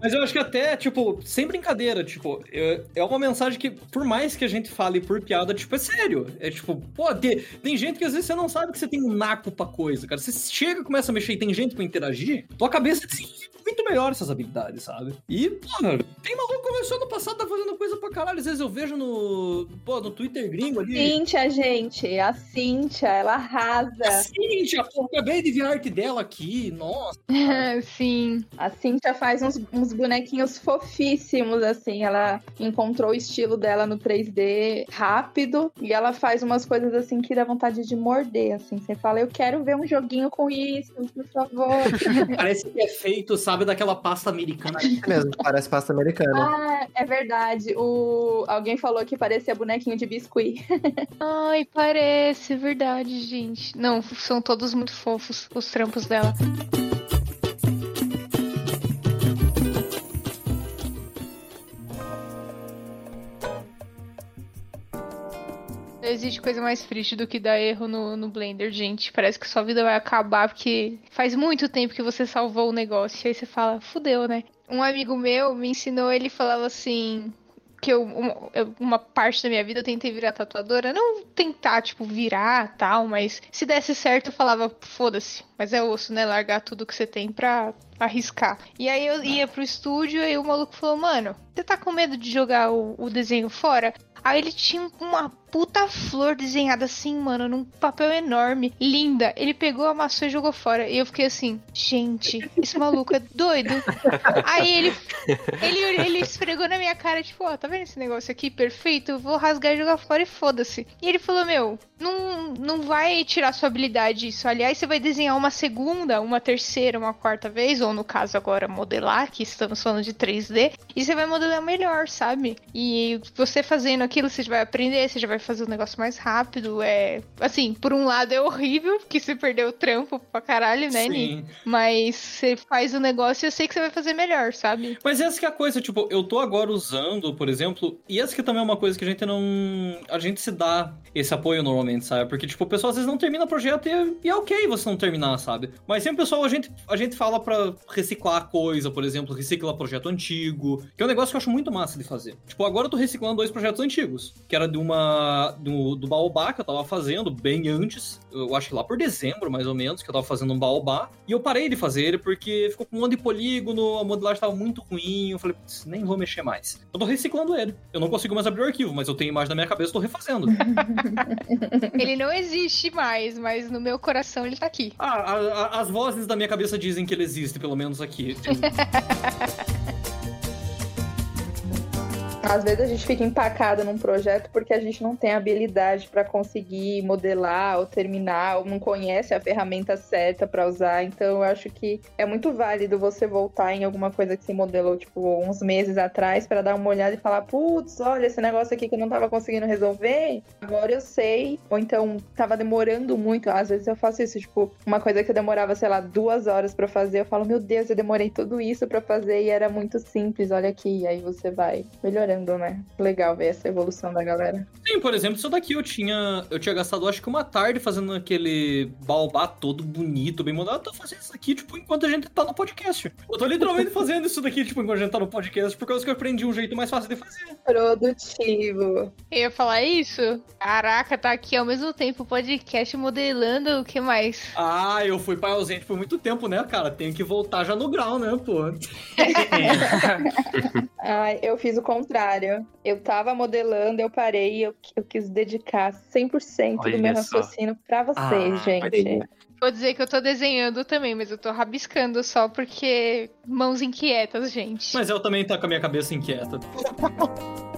B: Mas eu acho que até, tipo, sem brincadeira, tipo, é é uma mensagem que, por mais que a gente fale por piada, tipo, é sério. É tipo, pô, tem, tem gente que às vezes você não sabe que você tem um naco pra coisa, cara. Você chega e começa a mexer e tem gente pra interagir, tua cabeça desenvolve muito melhor essas habilidades, sabe? E, pô, tem maluco que começou no passado, tá fazendo coisa pra caralho. Às vezes eu vejo no, pô, no Twitter gringo ali.
E: Cíntia, gente, a Cíntia, ela arrasa.
B: Cíntia, pô, acabei de ver a arte dela aqui, nossa.
D: Sim.
E: A Cíntia faz uns, uns bonequinhos fofíssimos, assim. Ela encontrou o estilo dela no 3D rápido e ela faz umas coisas assim que dá vontade de morder, assim. Você fala, eu quero ver um joguinho com isso, por favor.
B: Parece que é feito, sabe, daquela pasta americana.
A: É mesmo, parece pasta americana.
E: ah, é verdade. O... Alguém falou que parecia bonequinho de biscuit.
D: Ai, parece, verdade, gente. Não, são todos muito fofos os trampos dela. Existe coisa mais triste do que dar erro no, no Blender, gente. Parece que sua vida vai acabar porque faz muito tempo que você salvou o negócio. Aí você fala, fudeu, né? Um amigo meu me ensinou, ele falava assim. Que eu, uma, eu- uma parte da minha vida eu tentei virar tatuadora. Não tentar, tipo, virar tal, mas se desse certo eu falava, foda-se. Mas é osso, né? Largar tudo que você tem pra arriscar. E aí eu ia pro estúdio e o maluco falou, mano, você tá com medo de jogar o, o desenho fora? Aí ele tinha uma puta flor desenhada assim, mano, num papel enorme, linda. Ele pegou, amassou e jogou fora. E eu fiquei assim, gente, esse maluco é doido. Aí ele, ele, ele esfregou na minha cara, tipo, ó, tá vendo esse negócio aqui? Perfeito, eu vou rasgar e jogar fora e foda-se. E ele falou, meu, não, não vai tirar sua habilidade isso. Aliás, você vai desenhar uma segunda, uma terceira, uma quarta vez, ou no caso agora modelar, que estamos falando de 3D, e você vai modelar melhor, sabe? E você fazendo aquilo, você já vai aprender, você já vai fazer o negócio mais rápido. É. Assim, por um lado é horrível, porque você perdeu o trampo pra caralho, né, Ni?
B: Sim.
D: Mas você faz o negócio e eu sei que você vai fazer melhor, sabe?
B: Mas essa que é a coisa, tipo, eu tô agora usando, por exemplo, e essa que também é uma coisa que a gente não. A gente se dá esse apoio normalmente, sabe? Porque, tipo, o pessoal às vezes não termina o projeto e, e é ok você não terminar, sabe? Mas sempre, pessoal, a gente, a gente fala pra reciclar coisa, por exemplo, recicla projeto antigo, que é um negócio que eu acho muito massa de fazer. Tipo, agora eu tô reciclando dois projetos antigos, que era de uma. Do, do Baobá que eu tava fazendo bem antes, eu acho que lá por dezembro, mais ou menos, que eu tava fazendo um Baobá, e eu parei de fazer ele porque ficou com um monte de polígono, a modelagem tava muito ruim, eu falei, putz, nem vou mexer mais. Eu tô reciclando ele. Eu não consigo mais abrir o arquivo, mas eu tenho imagem na minha cabeça e tô refazendo.
D: Ele não existe mais, mas no meu coração ele tá aqui.
B: Ah, a- a- as vozes da minha cabeça dizem que ele existe, pelo menos aqui.
E: Às vezes a gente fica empacado num projeto porque a gente não tem habilidade pra conseguir modelar ou terminar, ou não conhece a ferramenta certa pra usar. Então eu acho que é muito válido você voltar em alguma coisa que você modelou, tipo, uns meses atrás, pra dar uma olhada e falar: putz, olha esse negócio aqui que eu não tava conseguindo resolver, agora eu sei. Ou então tava demorando muito. Às vezes eu faço isso, tipo, uma coisa que eu demorava, sei lá, duas horas pra fazer, eu falo: meu Deus, eu demorei tudo isso pra fazer e era muito simples, olha aqui. E aí você vai melhorando, né? Legal ver essa evolução da galera.
B: Sim, por exemplo, isso daqui eu tinha. Eu tinha gastado acho que uma tarde fazendo aquele baobá todo bonito, bem montado. Eu tô fazendo isso aqui, tipo, enquanto a gente tá no podcast. Eu tô literalmente fazendo isso daqui, tipo, enquanto a gente tá no podcast, por causa que eu aprendi um jeito mais fácil de fazer.
E: Produtivo.
D: Eu ia falar isso? Caraca, tá aqui ao mesmo tempo o podcast modelando o que mais?
B: Ah, eu fui pai ausente por muito tempo, né, cara? Tenho que voltar já no grau, né, pô?
E: Ai, eu fiz o contrário. Eu tava modelando, eu parei e eu, eu quis dedicar 100% do
C: Olha
E: meu
C: só.
E: raciocínio pra vocês,
C: Ah,
E: gente.
D: Vou dizer que eu tô desenhando também, mas eu tô rabiscando só porque mãos inquietas, gente.
B: Mas eu também tá com a minha cabeça inquieta.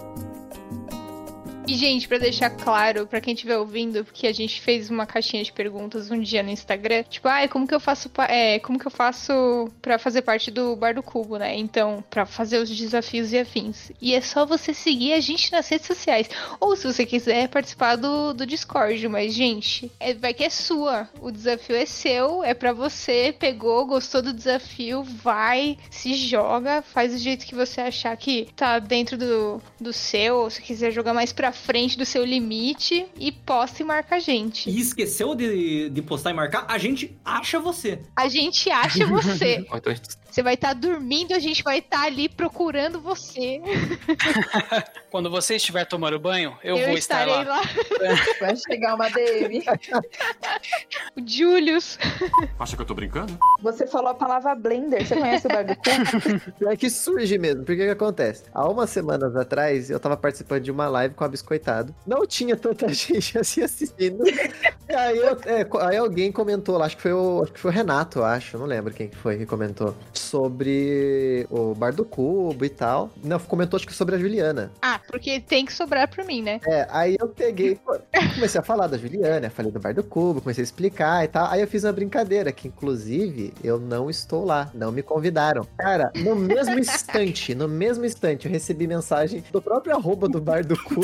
D: E, gente, pra deixar claro pra quem estiver ouvindo, porque a gente fez uma caixinha de perguntas um dia no Instagram, tipo, ai, como que eu faço, é, como que eu faço pra fazer parte do Bar do Cubo, né? Então, pra fazer os desafios e afins. E é só você seguir a gente nas redes sociais. Ou se você quiser participar do, do Discord, mas, gente, é, vai que é sua. O desafio é seu, é pra você, pegou, gostou do desafio, vai, se joga, faz do jeito que você achar que tá dentro do, do seu, ou se quiser jogar mais pra frente do seu limite, e posta e marca a gente.
B: E esqueceu de, de postar e marcar? A gente acha você.
D: A gente acha você.
C: Então
D: Você vai estar dormindo, a gente vai estar ali procurando você.
G: Quando você estiver tomando banho, eu, vou estar lá.
D: lá.
E: Vai chegar uma DM.
D: O Julius.
J: Acha que eu tô brincando?
E: Você falou a palavra blender. Você conhece o Cu?
A: É que surge mesmo, porque o que acontece? Há umas semanas atrás, eu tava participando de uma live com a Biscoitado. Não tinha tanta gente assim assistindo. E aí, eu- é, aí alguém comentou lá, acho que foi o, acho que foi o Renato, acho, não lembro quem que foi que comentou. Sobre o Bar do Cubo e tal. Não, comentou acho que sobre a Juliana.
D: Ah, porque tem que sobrar pra mim, né?
A: É, aí eu peguei, comecei a falar da Juliana, falei do Bar do Cubo, comecei a explicar e tal. Aí eu fiz uma brincadeira, que inclusive eu não estou lá, não me convidaram. Cara, no mesmo instante, no mesmo instante, eu recebi mensagem do próprio arroba do Bar do Cubo.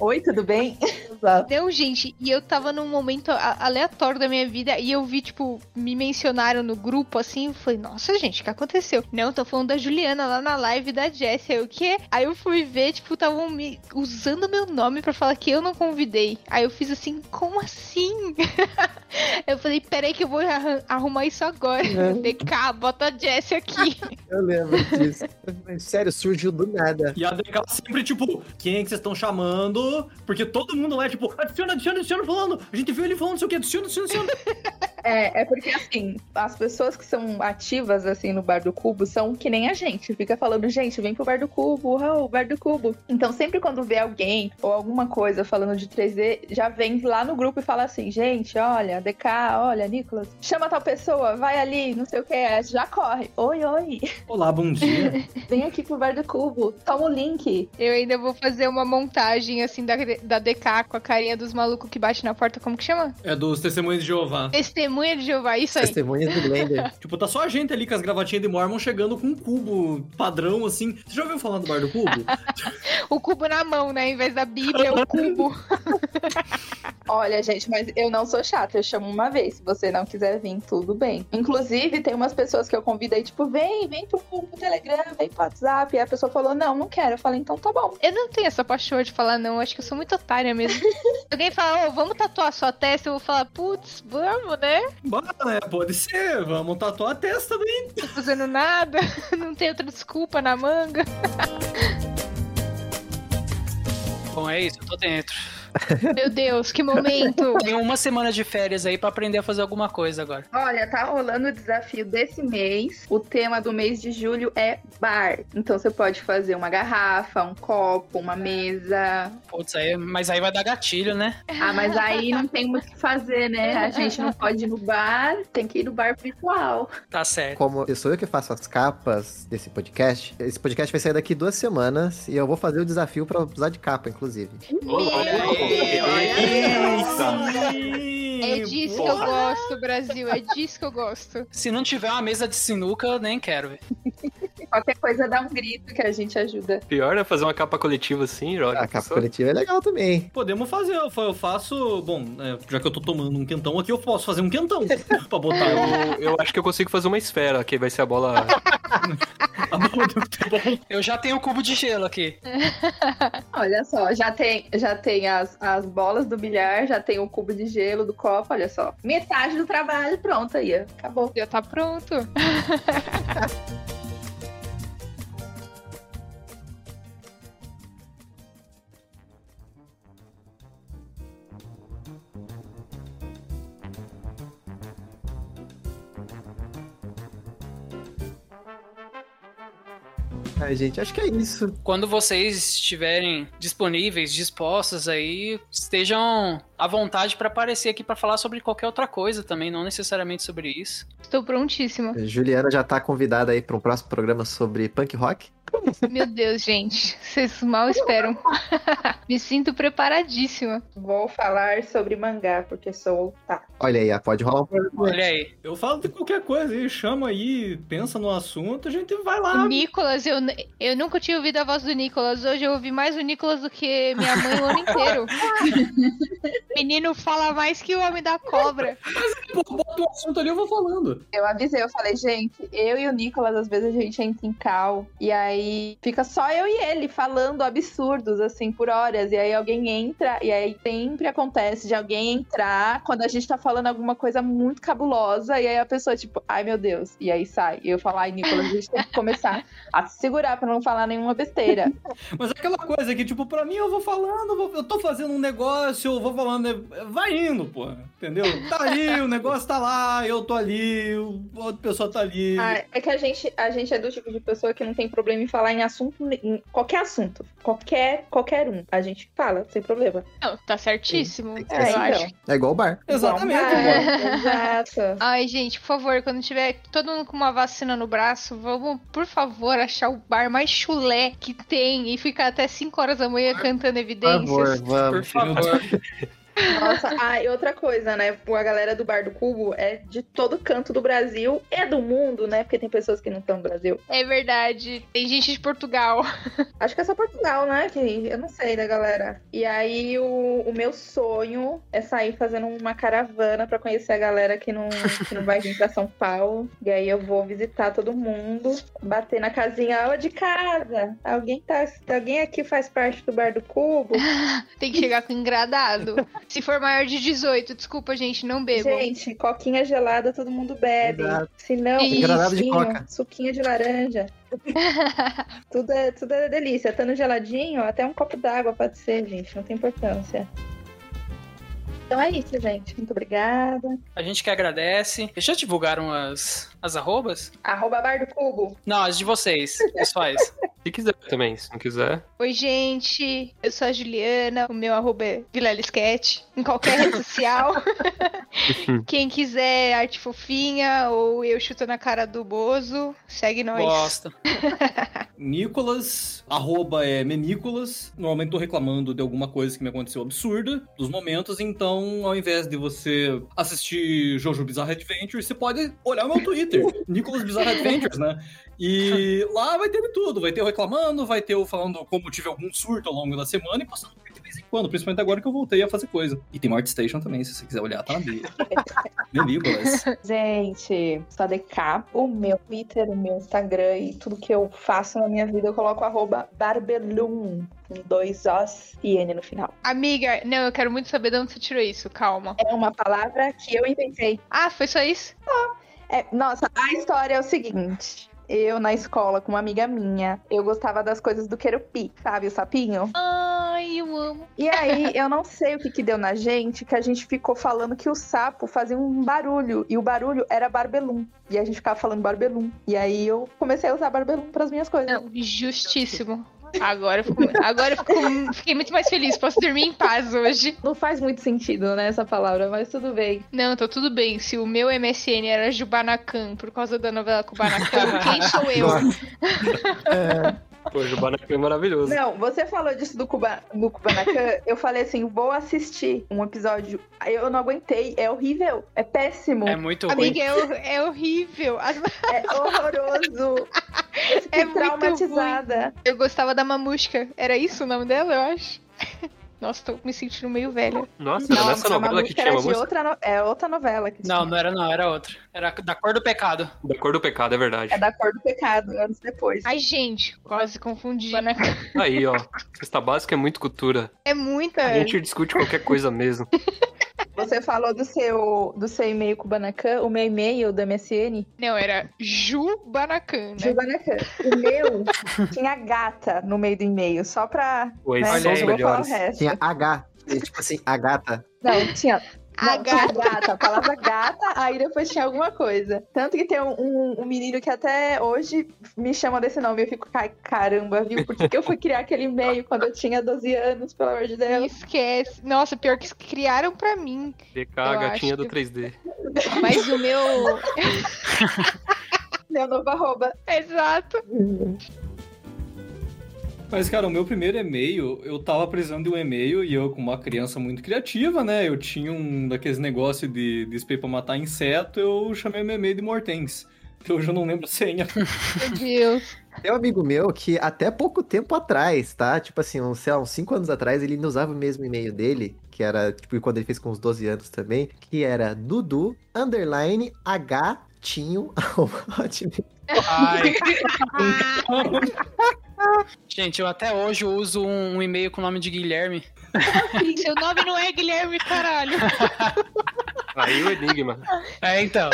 E: Oi, tudo bem?
A: Exato.
D: Não, gente, e eu tava num momento aleatório da minha vida e eu vi, tipo, me mencionaram no grupo assim. Eu falei, nossa, gente, o que aconteceu? Não, tô falando da Juliana lá na live da Jessie. Aí o quê? Aí eu fui ver, tipo, estavam me usando meu nome pra falar que eu não convidei. Aí eu fiz assim, como assim? eu falei, peraí que eu vou arrumar isso agora. DK, bota a Jessie aqui.
A: Eu lembro disso. Sério, surgiu do nada.
B: E a DK sempre, tipo, quem é que vocês estão chamando? Porque todo mundo lá é tipo, adiciona, adiciona, adiciona falando. A gente viu ele falando, não sei o que, adiciona, adiciona, adiciona.
E: É, é porque assim, as pessoas que são ativas assim no Bar do Cubo são que nem a gente. Fica falando, gente, vem pro Bar do Cubo, oh, Bar do Cubo. Então sempre quando vê alguém ou alguma coisa falando de 3D, já vem lá no grupo e fala assim, gente, olha, DK, olha, Nicolas, chama tal pessoa, vai ali, não sei o que, já corre. Oi, oi,
B: Olá, bom dia.
E: vem aqui pro Bar do Cubo, toma o link.
D: Eu ainda vou fazer uma montagem assim da, da DK com a carinha dos malucos que bate na porta, como que chama?
B: É dos Testemunhos de Jeová.
D: Testemunha de Jeová, isso aí.
A: Testemunhas do Blender.
B: Tipo, tá só a gente ali com as gravatinhas de Mormon chegando com um cubo padrão, assim. Você já ouviu falar do Bar do Cubo?
D: O cubo na mão, né? Em vez da Bíblia, o cubo.
E: Olha, gente, mas eu não sou chata, eu chamo uma vez. Se você não quiser vir, tudo bem. Inclusive, tem umas pessoas que eu convido aí, tipo, vem, vem pro, pro Telegram, vem pro WhatsApp. E a pessoa falou, não, não quero. Eu falei, então tá bom.
D: Eu não tenho essa paixão de falar não, acho que eu sou muito otária mesmo. Se alguém fala, ô, vamos tatuar sua testa, eu vou falar, putz, vamos, né?
B: Bora, né? Pode ser. Vamos tatuar a testa também.
D: Não tô fazendo nada, não tem outra desculpa na manga.
G: Bom, é isso, eu tô dentro.
D: Meu Deus, que momento.
G: Tenho uma semana de férias aí pra aprender a fazer alguma coisa agora.
E: Olha, tá rolando o desafio desse mês. O tema do mês de julho é bar. Então você pode fazer uma garrafa, um copo, uma mesa.
G: Putz, aí, mas aí vai dar gatilho, né?
E: Ah, mas aí não tem muito o que fazer, né? A gente não pode ir no bar, tem que ir no bar virtual.
G: Tá certo.
A: Como eu sou eu que faço as capas desse podcast, esse podcast vai sair daqui duas semanas e eu vou fazer o desafio pra usar de capa, inclusive.
D: É disso que eu gosto, Brasil, é disso que eu gosto.
G: Se não tiver uma mesa de sinuca, eu nem quero.
E: Qualquer coisa dá um grito que a gente ajuda.
C: Pior é fazer uma capa coletiva assim, olha.
A: A capa coletiva é legal também.
B: Podemos fazer. Eu fa- eu faço. Bom, é, já que eu tô tomando um quentão aqui, eu posso fazer um quentão pra botar o-
C: Eu, eu acho que eu consigo fazer uma esfera, que vai ser a bola.
G: Eu já tenho um cubo de gelo aqui.
E: Olha só, já tem, já tem as, as bolas do bilhar, já tem o cubo de gelo do copo, olha só. Metade do trabalho pronto aí, acabou.
D: Já tá pronto.
A: Ai, gente, acho que é isso.
G: Quando vocês estiverem disponíveis, dispostos aí, estejam à vontade pra aparecer aqui pra falar sobre qualquer outra coisa também, não necessariamente sobre isso.
D: Estou prontíssima.
A: Juliana já tá convidada aí para um próximo programa sobre punk rock.
D: Meu Deus, gente, vocês mal esperam. Me sinto preparadíssima.
E: Vou falar sobre mangá, porque sou tá.
A: Olha aí, pode rolar um.
G: Olha aí.
B: Eu falo de qualquer coisa aí, chama aí, pensa no assunto, a gente vai lá.
D: O Nicolas, eu, eu nunca tinha ouvido a voz do Nicolas. Hoje eu ouvi mais o Nicolas do que minha mãe o ano inteiro. Menino fala mais que o homem da cobra.
B: Pô, bota um assunto ali, eu vou falando.
E: Eu avisei, eu falei, gente, eu e o Nicolas, às vezes a gente entra em cal, e aí fica só eu e ele falando absurdos, assim, por horas, e aí alguém entra, e aí sempre acontece de alguém entrar quando a gente tá falando alguma coisa muito cabulosa, e aí a pessoa, tipo, ai meu Deus, e aí sai. E eu falo, ai, Nicolas, a gente tem que começar a se segurar pra não falar nenhuma besteira.
B: Mas é aquela coisa que, tipo, pra mim eu vou falando, eu tô fazendo um negócio, eu vou falando, vai indo, pô. Entendeu? Tá ali, o negócio tá lá, eu tô ali, o- a outra pessoa tá ali.
E: Ah, é que a gente, a gente é do tipo de pessoa que não tem problema em falar em assunto, em qualquer assunto, qualquer, qualquer um. A gente fala, sem problema.
D: Não, tá certíssimo.
A: Que
D: eu
A: ser
E: É,
D: acho.
E: então.
A: É igual o bar.
B: Exatamente,
E: bar, Exato.
D: Ai, gente, por favor, quando tiver todo mundo com uma vacina no braço, vamos, por favor, achar o bar mais chulé que tem e ficar até 5 horas da manhã cantando
A: Por
D: evidências.
A: favor,
G: Por
A: vamos.
G: favor.
E: Nossa, ah, e outra coisa, né? A galera do Bar do Cubo é de todo canto do Brasil e do mundo, né? Porque tem pessoas que não estão no Brasil.
D: É verdade. Tem gente de Portugal.
E: Acho que é só Portugal, né? Que eu não sei da galera. E aí o, o meu sonho é sair fazendo uma caravana pra conhecer a galera que não, que não vai vir pra São Paulo. E aí eu vou visitar todo mundo, bater na casinha, ó, de casa. Alguém tá. Alguém aqui faz parte do Bar do Cubo?
D: Tem que chegar com engradado. Se for maior de 18, desculpa, gente, não bebo.
E: Gente, coquinha gelada todo mundo bebe.
A: Exato.
E: Se não.
A: Granada de
E: suquinho,
A: coca.
E: suquinho de laranja. tudo, é, tudo é delícia. Estando geladinho, até um copo d'água pode ser, gente. Não tem importância. Então é isso, gente. Muito obrigada.
G: A gente que agradece. Já divulgaram as, as arrobas?
E: Arroba Bar do Cubo.
G: Não, as de vocês, pessoais.
C: Se quiser também, se não quiser.
D: Oi, gente. Eu sou a Juliana. O meu arroba é Vilela Sketch. Em qualquer rede social. Quem quiser arte fofinha ou eu chutando a cara do Bozo, segue nós.
G: Gosto.
B: Nicolas, arroba é Menicolas. Normalmente tô reclamando de alguma coisa que me aconteceu absurda dos momentos, então ao invés de você assistir Jojo Bizarre Adventure, você pode olhar o meu Twitter, Nicolas Bizarre Adventures, né? E lá vai ter de tudo, vai ter eu reclamando, vai ter eu falando como tive algum surto ao longo da semana e postando de vez em quando, principalmente agora que eu voltei a fazer coisa. E tem uma Artstation também, se você quiser olhar, tá na bio. Menicolas.
E: Gente, só DK, o meu Twitter, o meu Instagram e tudo que eu faço na minha vida, eu coloco arroba Barbelum, com dois Os e N no final.
D: Amiga, não, eu quero muito saber de onde você tirou isso. Calma.
E: É uma palavra que eu inventei.
D: Ah, foi só isso?
E: É, nossa, a história é o seguinte. Eu, na escola, com uma amiga minha, eu gostava das coisas do Querupi, sabe? O sapinho.
D: Ai, eu amo.
E: E aí, eu não sei o que que deu na gente, que a gente ficou falando que o sapo fazia um barulho, e o barulho era barbelum. E a gente ficava falando barbelum. E aí, eu comecei a usar barbelum pras minhas coisas.
D: Não, justíssimo. Agora eu, fico, agora eu fico- fiquei muito mais feliz. Posso dormir em paz hoje.
E: Não faz muito sentido, né, essa palavra, mas tudo bem.
D: Não, tá tudo bem. Se o meu MSN era Jubanacan por causa da novela Kubanacan, quem sou eu?
C: Pô, Jubanacan é maravilhoso.
E: Não, você falou disso do, Cuba, do Kubanacan, eu falei assim, vou assistir um episódio. Eu não aguentei, é horrível, é péssimo,
G: É
E: é,
G: muito ruim.
D: Amiga, é, é horrível. As-
E: horroroso.
D: É muito
E: traumatizada.
D: Eu gostava da Mamushka. Era isso o nome dela, eu acho? Nossa, tô me sentindo meio velha.
C: Nossa, era nessa
E: a
C: novela que tinha
E: era
C: uma
E: de
C: música
E: outra no- É outra novela que
G: Não,
E: tinha.
G: não era não, era outra. Era da cor do pecado.
C: da cor do pecado, é verdade.
E: É da cor do pecado, anos depois.
D: Ai, gente, quase confundi. Kubanacan.
C: Aí, ó. Cesta básica é muito cultura.
D: É muita.
C: A gente discute qualquer coisa mesmo.
E: Você falou do seu, do seu e-mail Kubanacan, o meu e-mail do MSN,
D: Não, era Jubanacan, né?
E: Kubanacan. O meu tinha gata no meio do e-mail, só pra...
C: Esses
E: né,
C: os
E: não vou falar o resto.
A: Tinha H. Tipo assim, a gata.
E: Não, tinha. Não,
D: A
E: gata, a palavra gata, aí depois tinha alguma coisa. Tanto que tem um, um- um menino que até hoje me chama desse nome. Eu fico, "Ai, caramba, viu? Por que, que eu fui criar aquele e-mail quando eu tinha 12 anos, pelo amor de Deus?
D: Esquece. Nossa, pior que criaram pra mim.
C: DK, gatinha do
D: que-
C: 3D.
D: Mas o meu.
E: Meu novo arroba.
D: Exato.
B: Mas, cara, o meu primeiro e-mail, eu tava precisando de um e-mail e eu, como uma criança muito criativa, né? Eu tinha um daqueles negócios de, de spray pra matar inseto, eu chamei meu e-mail de Mortens. Que hoje eu não lembro a senha.
D: Meu Deus.
A: Tem um amigo meu que até pouco tempo atrás, tá? Tipo assim, uns, sei lá, uns 5 anos atrás, ele ainda usava o mesmo e-mail dele, que era, tipo, quando ele fez com uns 12 anos também, que era Dudu, underline, H, tinho, hotmail.
G: Ai. Gente, eu até hoje uso um, um e-mail com o nome de Guilherme.
D: Seu nome não é Guilherme, caralho.
C: Aí o Enigma.
G: É, então.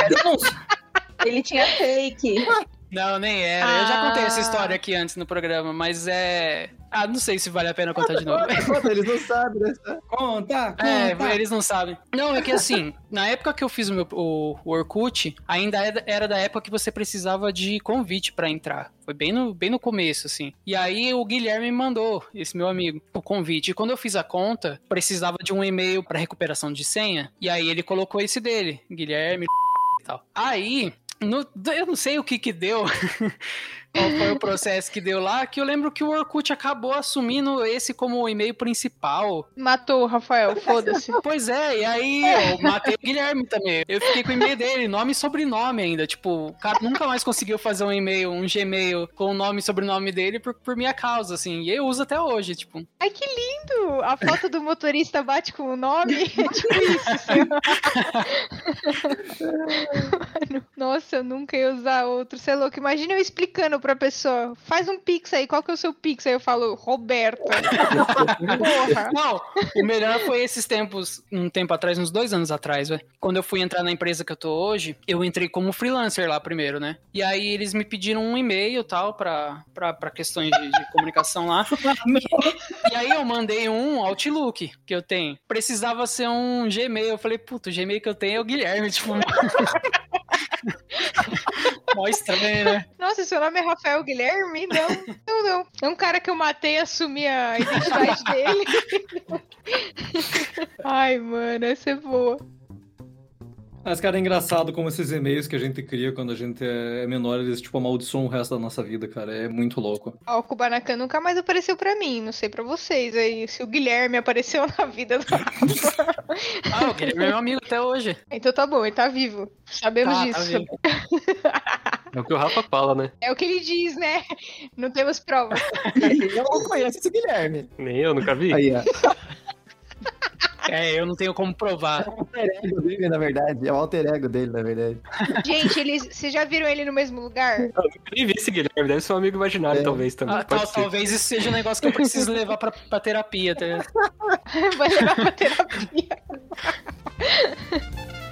E: Ele tinha fake.
G: Não, nem era. Eu já contei essa
D: Ah.
G: história aqui antes no programa, mas é. Ah, não sei se vale a pena contar de novo.
A: Conta, eles não sabem, né?
B: Conta, conta.
G: É, eles não sabem. Não, é que assim, na época que eu fiz o, meu, o, o Orkut, ainda era- da época que você precisava de convite pra entrar. Foi bem no, bem no começo, assim. E aí o Guilherme me mandou, esse meu amigo, o convite. E quando eu fiz a conta, precisava de um e-mail pra recuperação de senha. E aí ele colocou esse dele, Guilherme e tal. Aí, no- eu não sei o que que deu. qual foi o processo que deu lá, que eu lembro que o Orkut acabou assumindo esse como o e-mail principal.
D: Matou o Rafael, foda-se.
G: Pois é, e aí eu matei o Guilherme também. Eu fiquei com o e-mail dele, nome e sobrenome ainda. Tipo, o cara nunca mais conseguiu fazer um e-mail, um Gmail com o nome e sobrenome dele por, por minha causa, assim. E eu uso até hoje, tipo.
D: Ai, que lindo! A foto do motorista bate com o nome. tipo isso. Mano, nossa, eu nunca ia usar outro. Você é louco. Imagina eu explicando pra pessoa. Faz um pix aí. Qual que é o seu pix? Aí eu falo, Roberta. Porra.
G: Não, o melhor foi esses tempos, um tempo atrás, uns dois anos atrás, velho. Quando eu fui entrar na empresa que eu tô hoje, eu entrei como freelancer lá primeiro, né? E aí eles me pediram um e-mail e tal pra, pra, pra questões de, de comunicação lá. E aí eu mandei um Outlook que eu tenho. Precisava ser um Gmail. Eu falei, puta, o Gmail que eu tenho é o Guilherme, tipo. Mó estranho, né?
D: Nossa, seu nome é Rafael Guilherme? Não, não, não. É um cara que eu matei e assumi a identidade dele. Ai, mano, essa é boa.
B: Mas, cara, é engraçado como esses e-mails que a gente cria quando a gente é menor, eles, tipo, amaldiçoam o resto da nossa vida, cara. É muito louco.
D: Ó, o Kubanacan nunca mais apareceu pra mim, não sei pra vocês aí. Se o Guilherme apareceu na vida do
G: Ah, o Guilherme é meu amigo até hoje.
D: Então tá bom, ele tá vivo. Sabemos
G: Tá, tá
D: disso.
G: vivo.
C: É o que o Rafa fala, né?
D: É o que ele diz, né? Não temos provas.
A: Eu não conheço esse Guilherme.
C: Nem eu nunca vi.
A: Aí, ó.
G: É, eu não tenho como provar.
A: É o alter ego dele, na verdade. É o alter ego dele, na verdade.
D: Gente, eles, vocês já viram ele no mesmo lugar?
C: Eu nem vi esse Guilherme. Deve ser um amigo imaginário,
A: É.
C: talvez, também.
G: Ah, tal- talvez isso seja um negócio que eu preciso levar pra, pra terapia. Tá? ligado?
D: Vai levar pra terapia.